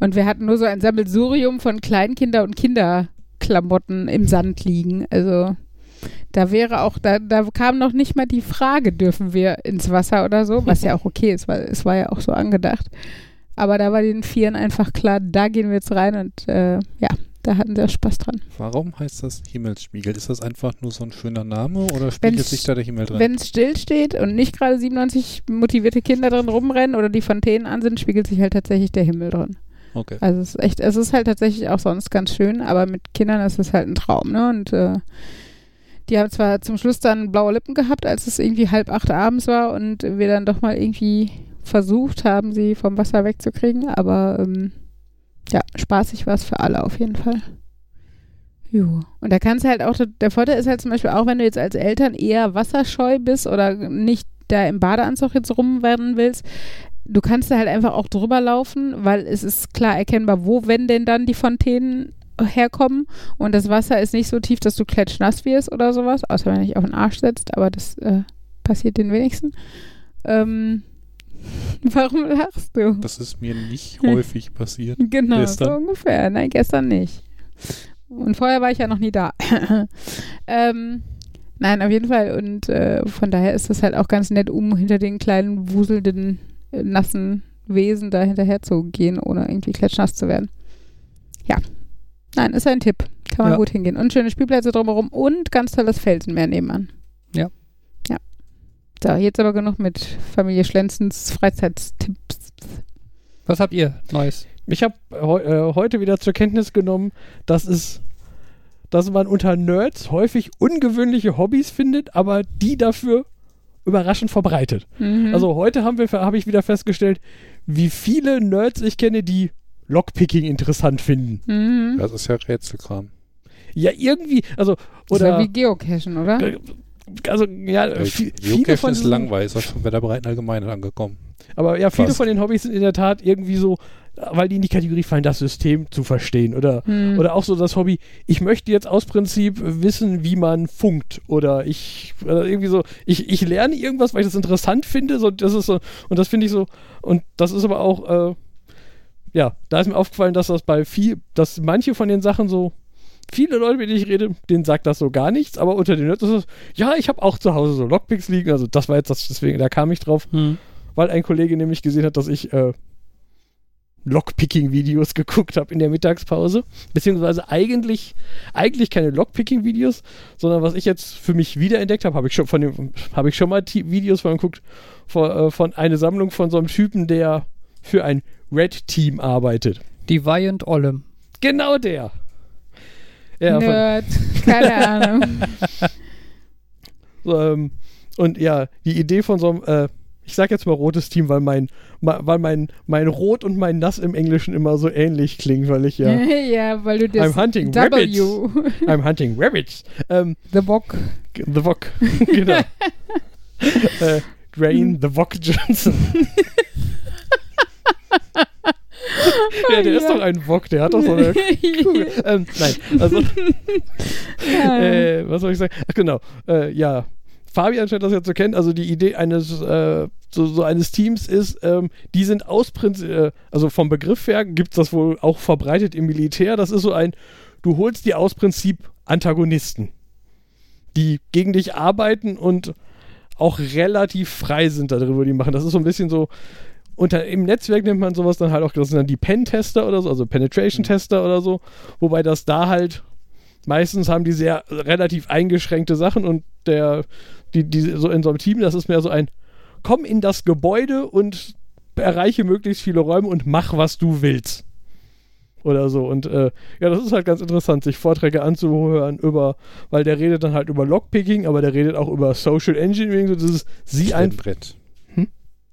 Und wir hatten nur so ein Sammelsurium von Kleinkinder- und Kinderklamotten im Sand liegen. Also da wäre auch, da, da kam noch nicht mal die Frage, dürfen wir ins Wasser oder so, was ja auch okay ist, weil es war ja auch so angedacht. Aber da war den Vieren einfach klar, da gehen wir jetzt rein und äh, ja, da hatten sie auch Spaß dran. Warum heißt das Himmelsspiegel? Ist das einfach nur so ein schöner Name oder spiegelt Wenn's- sich da der Himmel drin? Wenn es still steht und nicht gerade 97 motivierte Kinder drin rumrennen oder die Fontänen an sind, spiegelt sich halt tatsächlich der Himmel drin. okay. Also es ist echt, es ist halt tatsächlich auch sonst ganz schön, aber mit Kindern ist es halt ein Traum, ne? Und äh, die haben zwar zum Schluss dann blaue Lippen gehabt, als es irgendwie halb acht abends war und wir dann doch mal irgendwie versucht haben, sie vom Wasser wegzukriegen, aber ähm, ja, spaßig war es für alle auf jeden Fall. Jo. Und da kannst du halt auch, der Vorteil ist halt zum Beispiel auch, wenn du jetzt als Eltern eher wasserscheu bist oder nicht da im Badeanzug jetzt rumwerden willst, du kannst da halt einfach auch drüber laufen, weil es ist klar erkennbar, wo, wenn denn dann die Fontänen herkommen und das Wasser ist nicht so tief, dass du klatschnass wirst oder sowas, außer wenn du dich auf den Arsch setzt, aber das äh, passiert den wenigsten. Ähm, warum lachst du? Das ist mir nicht häufig passiert. Genau, Gestern? so ungefähr. Nein, gestern nicht. Und vorher war ich ja noch nie da. ähm, nein, auf jeden Fall. Und äh, von daher ist das halt auch ganz nett, um hinter den kleinen, wuselnden, äh, nassen Wesen da hinterher zu gehen, ohne irgendwie klatschnass zu werden. Ja. Nein, ist ein Tipp. Kann man Ja. gut hingehen. Und schöne Spielplätze drumherum und ganz tolles Felsenmeer nebenan. Ja. So, jetzt aber genug mit Familie Schlenzens Freizeittipps. Was habt ihr Neues? Ich habe äh, heute wieder zur Kenntnis genommen, dass es, dass man unter Nerds häufig ungewöhnliche Hobbys findet, aber die dafür überraschend verbreitet. Mhm. Also heute haben wir, habe ich wieder festgestellt, wie viele Nerds ich kenne, die Lockpicking interessant finden. mhm. Das ist ja Rätselkram. Ja, irgendwie, also, Das ist ja oder, wie Geocachen, oder? Also, ja, Äh, vi- viele von ist langweilig, ist schon bei der breiten Allgemeinheit angekommen. Aber ja, viele Fast. von den Hobbys sind in der Tat irgendwie so, weil die in die Kategorie fallen, das System zu verstehen. Oder, Hm. oder auch so das Hobby, ich möchte jetzt aus Prinzip wissen, wie man funkt. Oder ich, oder irgendwie so, ich, ich lerne irgendwas, weil ich das interessant finde. So, das ist so, und das finde ich so, und das ist aber auch, äh, ja, da ist mir aufgefallen, dass das bei viel, dass manche von den Sachen so, viele Leute, mit denen ich rede, denen sagt das so gar nichts, aber unter den Nerds ist es, ja, ich habe auch zu Hause so Lockpicks liegen, also das war jetzt das, deswegen, da kam ich drauf weil ein Kollege nämlich gesehen hat, dass ich äh, Lockpicking-Videos geguckt habe in der Mittagspause. Beziehungsweise eigentlich, eigentlich keine Lockpicking-Videos, sondern was ich jetzt für mich wiederentdeckt habe, habe ich schon von dem, habe ich schon mal Videos von geguckt, von, äh, von einer Sammlung von so einem Typen, der für ein Red Team arbeitet. Deviant Ollem. Genau der. Ja, Nerd. Keine Ahnung. ähm, und ja, die Idee von so einem, äh, ich sag jetzt mal rotes Team, weil mein, weil mein, mein Rot und mein Nass im Englischen immer so ähnlich klingen, weil ich ja. ja, weil du das I'm hunting W, I'm hunting rabbits. Ähm, The Bock. the Wok. genau. äh, Drain the Wok Johnson. ja, der ist Ja. doch ein Wok, der hat doch so eine Kugel. Ähm, nein, also, äh, was soll ich sagen? Ach, genau. Äh, ja, Fabian scheint das ja zu kennen. Also die Idee eines äh, so, so eines Teams ist, ähm, die sind aus Prinzip, äh, also vom Begriff her gibt es das wohl auch verbreitet im Militär. Das ist so ein, du holst dir aus Prinzip Antagonisten, die gegen dich arbeiten und auch relativ frei sind darüber, die machen. Das ist so ein bisschen so, unter, im Netzwerk nennt man sowas dann halt auch, das sind dann die Pen-Tester oder so, also Penetration-Tester oder so, wobei das da halt meistens haben die sehr relativ eingeschränkte Sachen und der, die, die so in so einem Team, das ist mehr so ein, komm in das Gebäude und erreiche möglichst viele Räume und mach, was du willst. Oder so. Und äh, ja, das ist halt ganz interessant, sich Vorträge anzuhören über, weil der redet dann halt über Lockpicking, aber der redet auch über Social Engineering, so dieses sie ein. Klemmbrett. Hm?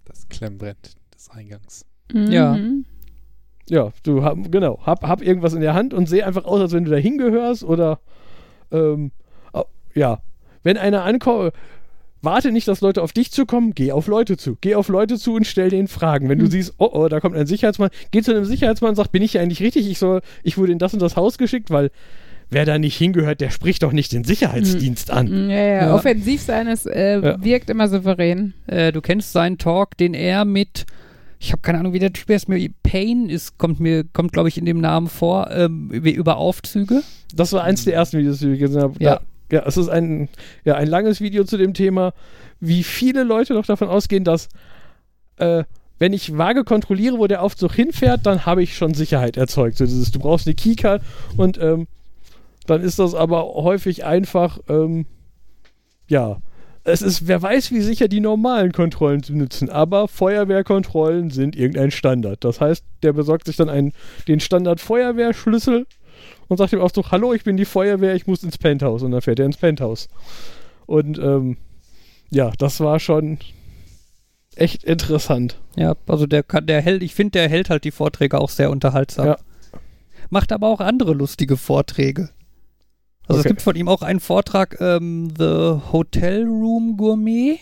Das Klemmbrett Eingangs. Ja. Mhm. Ja, du hab, genau, hab, hab irgendwas in der Hand und seh einfach aus, als wenn du da hingehörst oder ähm, ja, wenn einer ankommt, warte nicht, dass Leute auf dich zukommen, geh auf Leute zu. Geh auf Leute zu und stell denen Fragen. Wenn du Hm. siehst, oh, oh, da kommt ein Sicherheitsmann, geh zu einem Sicherheitsmann und sag, bin ich hier eigentlich richtig? Ich soll, ich wurde in das und das Haus geschickt, weil wer da nicht hingehört, der spricht doch nicht den Sicherheitsdienst an. Ja, ja, Ja. offensiv sein ist, äh, Ja. wirkt immer souverän. Äh, du kennst seinen Talk, den er mit, ich habe keine Ahnung, wie der Typ heißt, mir Pain ist, kommt mir, kommt glaube ich in dem Namen vor, ähm, wie- über Aufzüge. Das war eins der ersten Videos, die ich gesehen habe. Ja. Ja, es ist ein, ja, ein langes Video zu dem Thema, wie viele Leute doch davon ausgehen, dass äh, wenn ich vage kontrolliere, wo der Aufzug hinfährt, dann habe ich schon Sicherheit erzeugt. So dieses, du brauchst eine Keycard und ähm, dann ist das aber häufig einfach, ähm, ja, es ist, wer weiß, wie sicher die normalen Kontrollen zu nutzen, aber Feuerwehrkontrollen sind irgendein Standard. Das heißt, der besorgt sich dann einen, den Standard Feuerwehrschlüssel und sagt dem Aufzug, hallo, ich bin die Feuerwehr, ich muss ins Penthouse. Und dann fährt er ins Penthouse. Und ähm, ja, das war schon echt interessant. Ja, also der kann, der hält, ich finde, der hält halt die Vorträge auch sehr unterhaltsam. Ja. Macht aber auch andere lustige Vorträge. Also es Okay. gibt von ihm auch einen Vortrag, ähm, The Hotel Room Gourmet,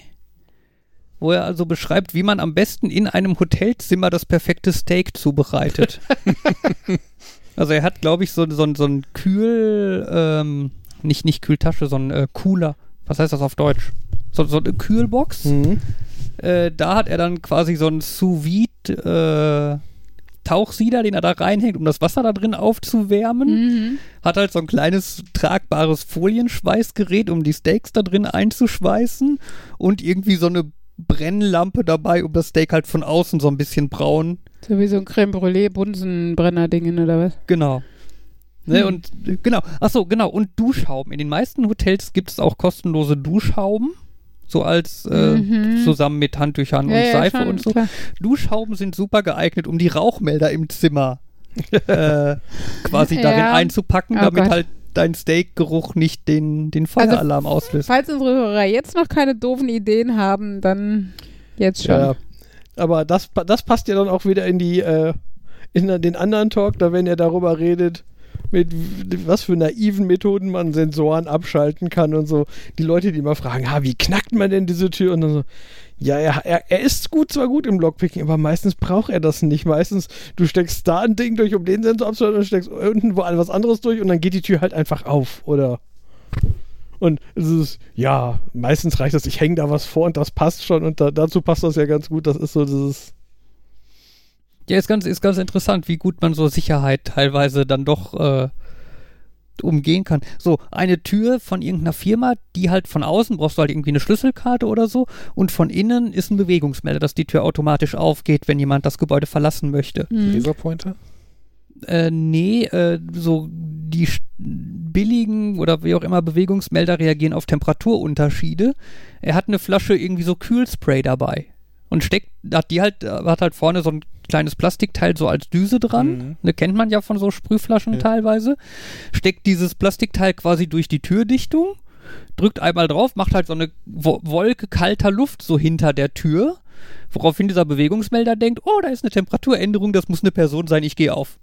wo er also beschreibt, wie man am besten in einem Hotelzimmer das perfekte Steak zubereitet. also er hat, glaube ich, so, so, so ein Kühl, ähm, nicht, nicht Kühltasche, sondern äh, Cooler. Was heißt das auf Deutsch? So, so eine Kühlbox. Mhm. Äh, da hat er dann quasi so einen sous vide äh, Tauchsieder, den er da reinhängt, um das Wasser da drin aufzuwärmen. Mhm. Hat halt so ein kleines tragbares Folienschweißgerät, um die Steaks da drin einzuschweißen. Und irgendwie so eine Brennlampe dabei, um das Steak halt von außen so ein bisschen braun. So wie so ein Creme Brûlée, Bunsenbrenner-Dingen oder was? Genau. Ne, Hm. und äh, genau, achso, genau, und Duschhauben. In den meisten Hotels gibt es auch kostenlose Duschhauben. So als äh, Mhm. zusammen mit Handtüchern Ja, und ja, Seife schon, und so. klar. Duschhauben sind super geeignet, um die Rauchmelder im Zimmer äh, quasi darin Ja. einzupacken, Oh damit Gott. halt dein Steakgeruch nicht den, den Also, Feueralarm auslöst. Falls unsere Hörer jetzt noch keine doofen Ideen haben, dann jetzt schon. Ja. Aber das, das passt ja dann auch wieder in die äh, in den anderen Talk, da wenn er darüber redet, mit was für naiven Methoden man Sensoren abschalten kann und so. Die Leute, die immer fragen, ha, wie knackt man denn diese Tür? Und dann so, ja, er, er, er ist gut, zwar gut im Lockpicking, aber meistens braucht er das nicht. Meistens, du steckst da ein Ding durch, um den Sensor abzuschalten und steckst unten wo was anderes durch und dann geht die Tür halt einfach auf, oder? Und es ist, ja, meistens reicht das, ich hänge da was vor und das passt schon und da, dazu passt das ja ganz gut. Das ist so dieses, Ja, ist ganz, ist ganz interessant, wie gut man so Sicherheit teilweise dann doch äh, umgehen kann. So, eine Tür von irgendeiner Firma, die halt von außen brauchst du halt irgendwie eine Schlüsselkarte oder so und von innen ist ein Bewegungsmelder, dass die Tür automatisch aufgeht, wenn jemand das Gebäude verlassen möchte. Hm. Laserpointer? Äh, nee, äh, so die billigen oder wie auch immer Bewegungsmelder reagieren auf Temperaturunterschiede. Er hat eine Flasche irgendwie so Kühlspray dabei und steckt, hat die halt, äh, hat halt vorne so ein kleines Plastikteil so als Düse dran. Mhm. Ne, kennt man ja von so Sprühflaschen Ja. teilweise. Steckt dieses Plastikteil quasi durch die Türdichtung, drückt einmal drauf, macht halt so eine Wo Wolke kalter Luft so hinter der Tür, woraufhin dieser Bewegungsmelder denkt, oh, da ist eine Temperaturänderung, das muss eine Person sein, ich gehe auf.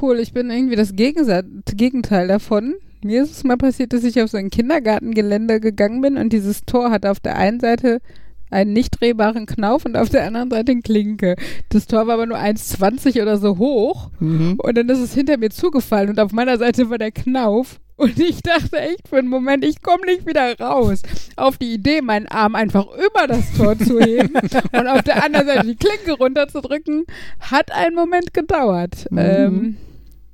Cool, ich bin irgendwie das Gegensa Gegenteil davon. Mir ist es mal passiert, dass ich auf so ein Kindergartengelände gegangen bin und dieses Tor hat auf der einen Seite einen nicht drehbaren Knauf und auf der anderen Seite eine Klinke. Das Tor war aber nur 1,20 oder so hoch und dann ist es hinter mir zugefallen und auf meiner Seite war der Knauf und ich dachte echt für einen Moment, ich komme nicht wieder raus. Auf die Idee, meinen Arm einfach über das Tor zu heben und auf der anderen Seite die Klinke runterzudrücken, hat einen Moment gedauert. Mhm. Ähm,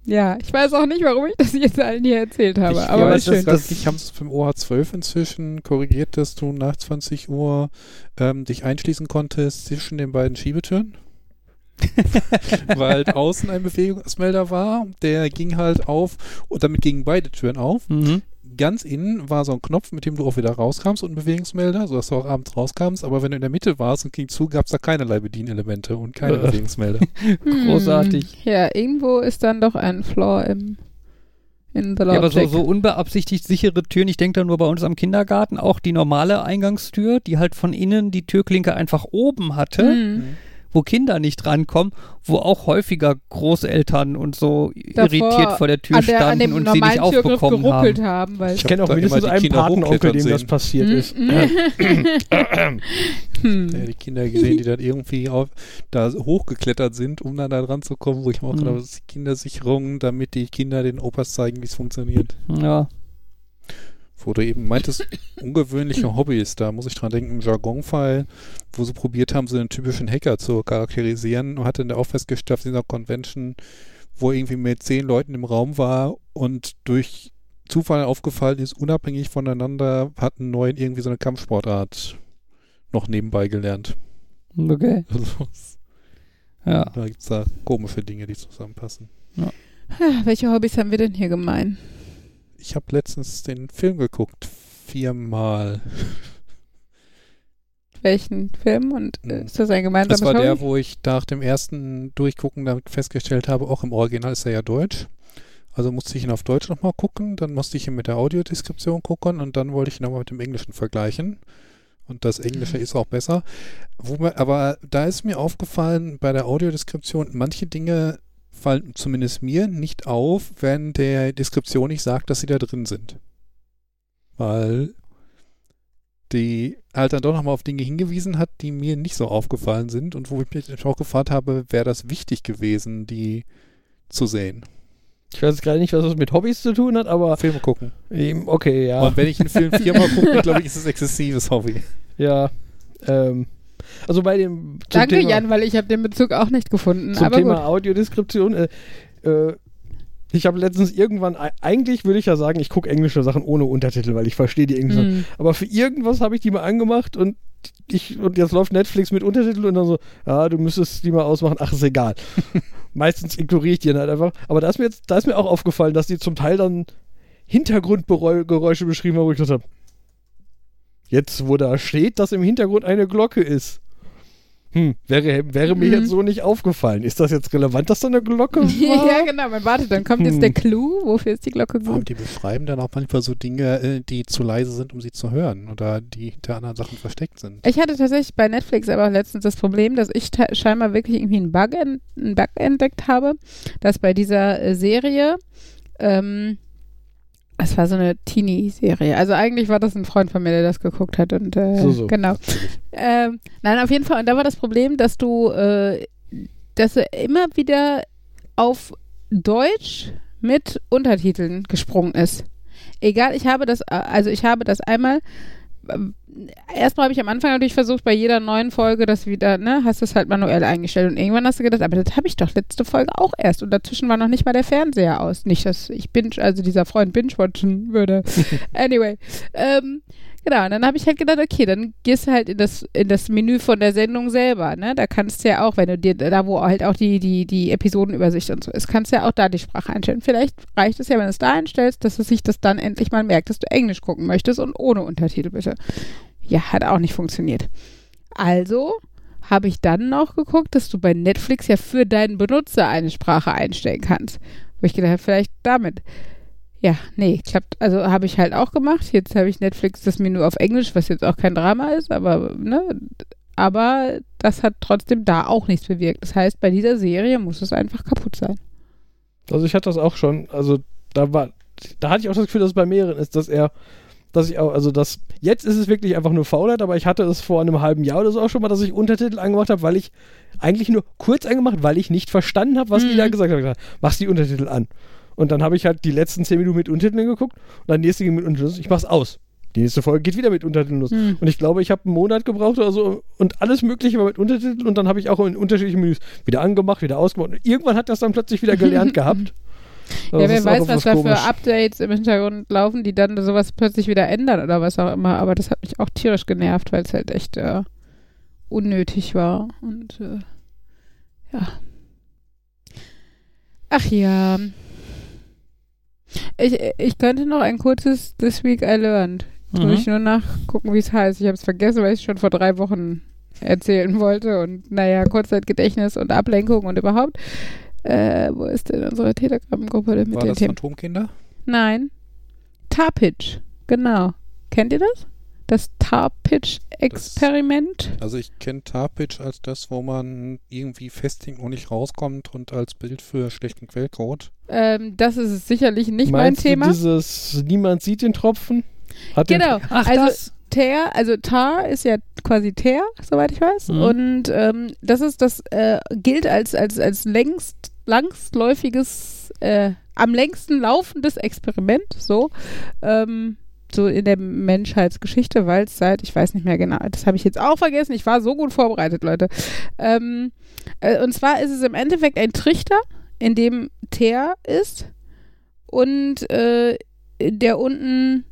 ja, ich weiß auch nicht, warum ich das jetzt allen hier erzählt habe, ich aber weiß, schön. dass, dass ich haben es beim OH12 inzwischen korrigiert, dass du nach 20 Uhr ähm, dich einschließen konntest zwischen den beiden Schiebetüren. Weil halt außen ein Bewegungsmelder war, der ging halt auf und damit gingen beide Türen auf. Mhm. Ganz innen war so ein Knopf, mit dem du auch wieder rauskamst und ein Bewegungsmelder, sodass du auch abends rauskamst. Aber wenn du in der Mitte warst und ging zu, gab es da keinerlei Bedienelemente und keine Äh. Bewegungsmelder. Hm, Großartig. Ja, irgendwo ist dann doch ein Flaw im in the Ja, aber so, so unbeabsichtigt sichere Türen, ich denke da nur bei uns am Kindergarten, auch die normale Eingangstür, die halt von innen die Türklinke einfach oben hatte, Hm. Wo Kinder nicht rankommen, wo auch häufiger Großeltern und so Davor irritiert vor der Tür an, der, an standen dem und sie nicht aufbekommen haben. haben, weil Ich ich kenne auch mindestens immer die einen Kinder Patenonkel, dem das sehen. passiert Hm, ist. hm. Ja, die Kinder gesehen, die dann irgendwie auf, da hochgeklettert sind, um dann da dran zu kommen, wo ich mir auch Mhm. gedacht habe, das ist Kindersicherung, damit die Kinder den Opas zeigen, wie es funktioniert. Ja. Wo du eben meintest, ungewöhnliche Hobbys, da muss ich dran denken, im Jargon-Fall, wo sie probiert haben, so einen typischen Hacker zu charakterisieren und hatte dann auch festgestellt, auf dieser Convention, wo irgendwie mit zehn Leuten im Raum war und durch Zufall aufgefallen ist, unabhängig voneinander, hatten neuen irgendwie so eine Kampfsportart noch nebenbei gelernt. Okay. Also, Ja. da gibt es da komische Dinge, die zusammenpassen. Ah, Welche Hobbys haben wir denn hier gemein? Ich habe letztens den Film geguckt, viermal. Welchen Film? Und äh, Mhm. ist das ein gemeinsames Das war der, Hobby? wo ich nach dem ersten Durchgucken damit festgestellt habe, auch im Original ist er ja Deutsch. Also musste ich ihn auf Deutsch nochmal gucken, dann musste ich ihn mit der Audiodeskription gucken und dann wollte ich ihn nochmal mit dem Englischen vergleichen. Und das Englische ist auch besser. Man, aber da ist mir aufgefallen, bei der Audiodeskription, manche Dinge fallen zumindest mir nicht auf, wenn der Deskription nicht sagt, dass sie da drin sind. Weil die halt dann doch nochmal auf Dinge hingewiesen hat, die mir nicht so aufgefallen sind und wo ich mich auch gefragt habe, wäre das wichtig gewesen, die zu sehen. Ich weiß jetzt gerade nicht, was das mit Hobbys zu tun hat, aber Filme gucken. okay, ja. Und wenn ich einen Film viermal gucke, glaube ich, ist es exzessives Hobby. Ja. Ähm, also bei dem Danke, Thema, Jan, weil ich habe den Bezug auch nicht gefunden. zum aber Thema gut. Audiodeskription. Äh, äh, ich habe letztens irgendwann, ei- eigentlich würde ich ja sagen, ich gucke englische Sachen ohne Untertitel, weil ich verstehe die englischen. Hm. Aber für irgendwas habe ich die mal angemacht und ich und jetzt läuft Netflix mit Untertitel und dann so, ja, du müsstest die mal ausmachen, ach, ist egal. Meistens ignoriere ich die dann halt einfach. Aber da ist mir jetzt, da ist mir auch aufgefallen, dass die zum Teil dann Hintergrundgeräusche beschrieben haben, wo ich gesagt habe, Jetzt, wo da steht, dass im Hintergrund eine Glocke ist. Hm, wäre, wäre mir Mhm. jetzt so nicht aufgefallen. Ist das jetzt relevant, dass da eine Glocke war? ja, genau. Man wartet, dann kommt jetzt Hm. der Clou. Wofür ist die Glocke Aber gut? die beschreiben dann auch manchmal so Dinge, äh, die zu leise sind, um sie zu hören oder die hinter anderen Sachen versteckt sind. Ich hatte tatsächlich bei Netflix aber auch letztens das Problem, dass ich scheinbar wirklich irgendwie einen Bug, en einen Bug entdeckt habe, dass bei dieser äh, Serie, ähm, es war so eine Teenie-Serie. Also eigentlich war das ein Freund von mir, der das geguckt hat und äh, So, so. genau. Ähm, nein, auf jeden Fall. Und da war das Problem, dass du, äh, dass er immer wieder auf Deutsch mit Untertiteln gesprungen ist. Egal, ich habe das, äh, also ich habe das einmal. Erstmal habe ich am Anfang natürlich versucht, bei jeder neuen Folge das wieder, ne, hast du es halt manuell eingestellt und irgendwann hast du gedacht, aber das habe ich doch letzte Folge auch erst und dazwischen war noch nicht mal der Fernseher aus. Nicht, dass ich binge, also dieser Freund binge-watchen würde. anyway, ähm, Genau, und dann habe ich halt gedacht, okay, dann gehst du halt in das, in das Menü von der Sendung selber, ne? Da kannst du ja auch, wenn du dir, da wo halt auch die, die, die Episodenübersicht und so ist, kannst du ja auch da die Sprache einstellen. Vielleicht reicht es ja, wenn du es da einstellst, dass es sich das dann endlich mal merkt, dass du Englisch gucken möchtest und ohne Untertitel bitte. Ja, hat auch nicht funktioniert. Also habe ich dann noch geguckt, dass du bei Netflix ja für deinen Benutzer eine Sprache einstellen kannst. Wo ich gedacht habe, vielleicht damit. Ja, nee, klappt. Also habe ich halt auch gemacht. Jetzt habe ich Netflix das Menü auf Englisch, was jetzt auch kein Drama ist, aber ne, aber das hat trotzdem da auch nichts bewirkt. Das heißt, bei dieser Serie muss es einfach kaputt sein. Also ich hatte das auch schon, also da war, da hatte ich auch das Gefühl, dass es bei mehreren ist, dass er, dass ich auch, also das, jetzt ist es wirklich einfach nur Faulheit, aber ich hatte es vor einem halben Jahr oder so auch schon mal, dass ich Untertitel angemacht habe, weil ich eigentlich nur kurz angemacht, weil ich nicht verstanden habe, was die Mhm. da gesagt haben. Machst die Untertitel an. Und dann habe ich halt die letzten zehn Minuten mit Untertiteln geguckt und dann die nächste ging mit Untertiteln. Ich mach's aus. Die nächste Folge geht wieder mit Untertiteln los. Hm. Und ich glaube, ich habe einen Monat gebraucht oder so und alles Mögliche war mit Untertiteln und dann habe ich auch in unterschiedlichen Menüs wieder angemacht, wieder ausgemacht. Und irgendwann hat das dann plötzlich wieder gelernt gehabt. Also ja, wer weiß, etwas was da für. Updates im Hintergrund laufen, die dann sowas plötzlich wieder ändern oder was auch immer. Aber das hat mich auch tierisch genervt, weil es halt echt äh, unnötig war. Und äh, ja. Ach ja. Ich, ich könnte noch ein kurzes This Week I Learned. Jetzt Mhm. muss ich nur nachgucken, wie es heißt. Ich habe es vergessen, weil ich es schon vor drei Wochen erzählen wollte. Und naja, Kurzzeitgedächtnis und Ablenkung und überhaupt. Äh, wo ist denn unsere Telegram-Gruppe mit War den das Themen? Phantomkinder? Nein. Tarpitch. Genau. Kennt ihr das? Das Tarpitch-Experiment? Also ich kenne Tarpitch als das, wo man irgendwie festhängt und nicht rauskommt und als Bild für schlechten Quellcode. Ähm, das ist es sicherlich nicht mein Meinst Thema. Du dieses Niemand sieht den Tropfen? Hat den- Genau. Ach, also das. Also Tar ist ja quasi Teer, soweit ich weiß. Mhm. Und ähm, das ist das äh, gilt als als als längst langstläufiges, äh, am längsten laufendes Experiment, so ähm, so in der Menschheitsgeschichte, weil es seit, ich weiß nicht mehr genau, das habe ich jetzt auch vergessen. Ich war so gut vorbereitet, Leute. Ähm, äh, und zwar ist es im Endeffekt ein Trichter, in dem Teer ist und äh, der unten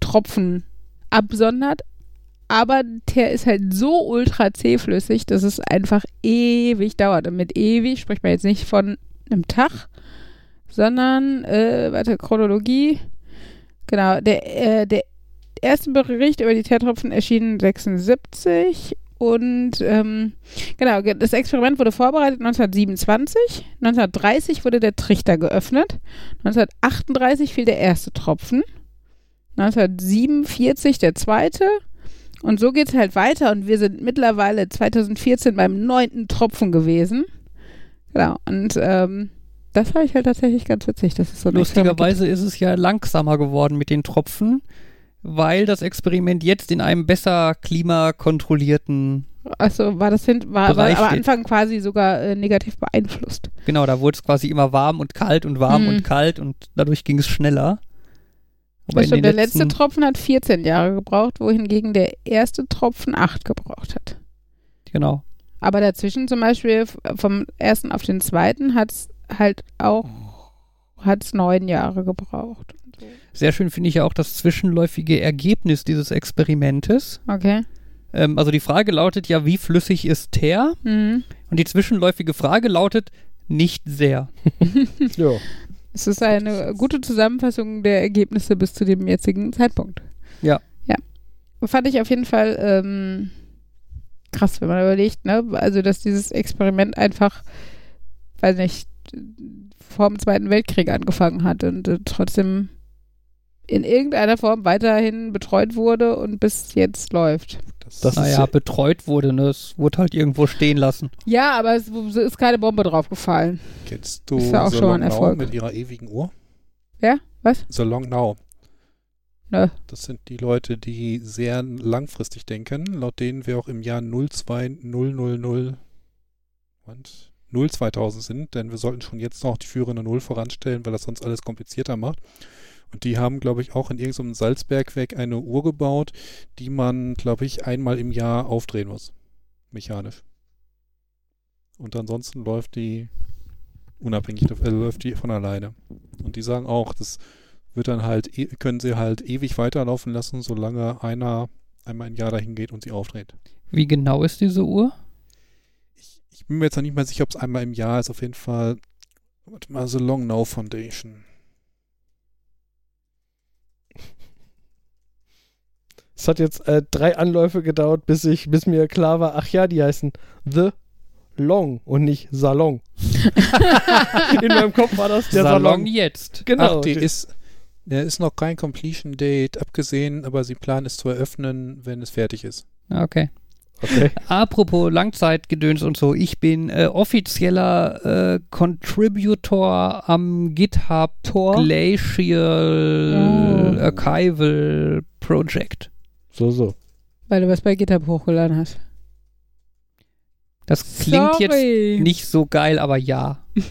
Tropfen absondert. Aber der ist halt so ultra zähflüssig, dass es einfach ewig dauert. Und mit ewig spricht man jetzt nicht von einem Tag, sondern, äh, warte, Chronologie. Genau, der, äh, der erste Bericht über die Teertropfen erschien 76 und ähm, genau, ge- das Experiment wurde vorbereitet 1927. 1930 wurde der Trichter geöffnet. 1938 fiel der erste Tropfen. 1947 der zweite. Und so geht es halt weiter und wir sind mittlerweile 2014 beim neunten Tropfen gewesen. Genau, und ähm, das fand ich halt tatsächlich ganz witzig. Das ist so Lustigerweise ist es ja langsamer geworden mit den Tropfen, weil das Experiment jetzt in einem besser klimakontrollierten, Achso, war das hin, war, war am. Anfang quasi sogar äh, negativ beeinflusst. genau, da wurde es quasi immer warm und kalt und warm Mhm. und kalt und dadurch ging es schneller. Aber stimmt, den der letzte Tropfen hat 14 Jahre gebraucht, wohingegen der erste Tropfen 8 gebraucht hat. Genau. Aber dazwischen zum Beispiel vom ersten auf den zweiten hat es halt auch hat's neun Jahre gebraucht. Sehr schön finde ich ja auch das zwischenläufige Ergebnis dieses Experimentes. Okay. Ähm, also die Frage lautet ja, wie flüssig ist Teer? Mhm. Und die zwischenläufige Frage lautet, nicht sehr. Ja. Es ist eine gute Zusammenfassung der Ergebnisse bis zu dem jetzigen Zeitpunkt. Ja. Ja. fand ich auf jeden Fall ähm, krass, wenn man überlegt, ne? Also, dass dieses Experiment einfach, weiß nicht, vor dem Zweiten Weltkrieg angefangen hat und äh, trotzdem in irgendeiner Form weiterhin betreut wurde und bis jetzt läuft. Das, naja, ja- betreut wurde, ne? Es wurde halt irgendwo stehen lassen. Ja, aber es ist keine Bombe draufgefallen. kennst du ist ja auch The schon ein Erfolg. mit ihrer ewigen Uhr? Ja? Was? The Long Now. Nö. Das sind die Leute, die sehr langfristig denken, laut denen wir auch im Jahr 02000 und 0 2000 sind, denn wir sollten schon jetzt noch die führende Null voranstellen, weil das sonst alles komplizierter macht. Und die haben, glaube ich, auch in irgendeinem Salzbergwerk eine Uhr gebaut, die man, glaube ich, einmal im Jahr aufdrehen muss. Mechanisch. Und ansonsten läuft die unabhängig, äh, läuft die von alleine. Und die sagen auch, das wird dann halt, e- können sie halt ewig weiterlaufen lassen, solange einer einmal im Jahr dahin geht und sie aufdreht. Wie genau ist diese Uhr? Ich, bin mir jetzt noch nicht mal sicher, ob es einmal im Jahr ist. Auf jeden Fall, warte mal, The Long Now Foundation. Es hat jetzt äh, drei Anläufe gedauert, bis ich, bis mir klar war, ach ja, die heißen The Long und nicht Salon. In meinem Kopf war das der Salon, Salon. jetzt. Genau. Ach, die ist, der ist noch kein Completion Date abgesehen, aber sie planen es zu eröffnen, wenn es fertig ist. Ah, Okay. Okay. Apropos Langzeitgedöns und so, ich bin äh, offizieller äh, Contributor am GitHub Tor? Glacial Oh. Archival Project. So, so. Weil du was bei GitHub hochgeladen hast. Das klingt Sorry. jetzt nicht so geil, aber ja.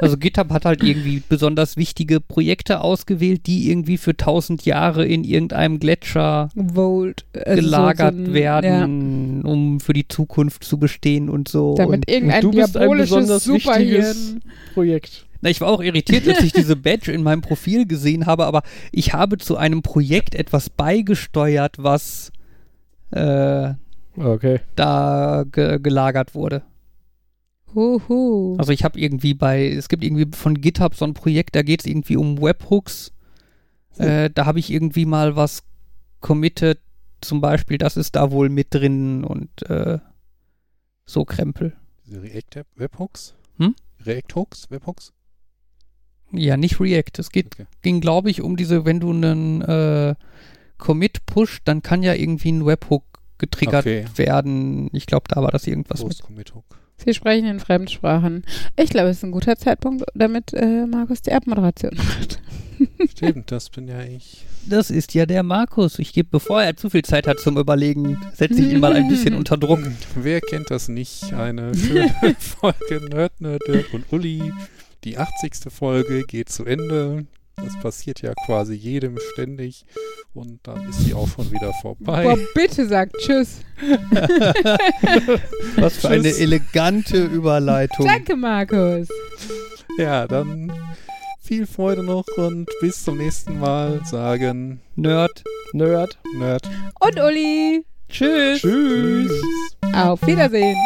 Also GitHub hat halt irgendwie besonders wichtige Projekte ausgewählt, die irgendwie für tausend Jahre in irgendeinem Gletscher Volt. also so- gelagert so ein- werden, um für die Zukunft zu bestehen und so. Ja, damit und, irgendein du bist ein besonders Superhirn. wichtiges Projekt. na, ich war auch irritiert, als ich diese Badge in meinem Profil gesehen habe, aber ich habe zu einem Projekt etwas beigesteuert, was äh, Okay. da ge gelagert wurde. Huhu. Also ich habe irgendwie bei, es gibt irgendwie von GitHub so ein Projekt, da geht es irgendwie um Webhooks. Äh, da habe ich irgendwie mal was committed, zum Beispiel, das ist da wohl mit drin und äh, so Krempel. Diese React Webhooks? Hm? React Hooks? Webhooks? Ja, nicht React. Es geht, Okay. ging, glaube ich, um diese, wenn du einen äh, Commit pusht, dann kann ja irgendwie ein Webhook getriggert Okay. werden. Ich glaube, da war das irgendwas mit. Sie sprechen in Fremdsprachen. Ich glaube, es ist ein guter Zeitpunkt, damit äh, Markus die Abmoderation macht. Stimmt, das bin ja ich. Das ist ja der Markus. Ich gebe, bevor er zu viel Zeit hat zum Überlegen, setze ich ihn mal ein bisschen unter Druck. Wer kennt das nicht? Eine schöne Folge Nerd, Nerd, Nerd und Uli. Die 80. Folge geht zu Ende. Das passiert ja quasi jedem ständig. Und dann ist sie auch schon wieder Boah, vorbei. bitte sagt Tschüss. Was für eine elegante Überleitung. Danke, Markus. Ja, dann viel Freude noch und bis zum nächsten Mal sagen Nerd. Nerd. Nerd. Und Uli. Tschüss. Tschüss. Auf Wiedersehen.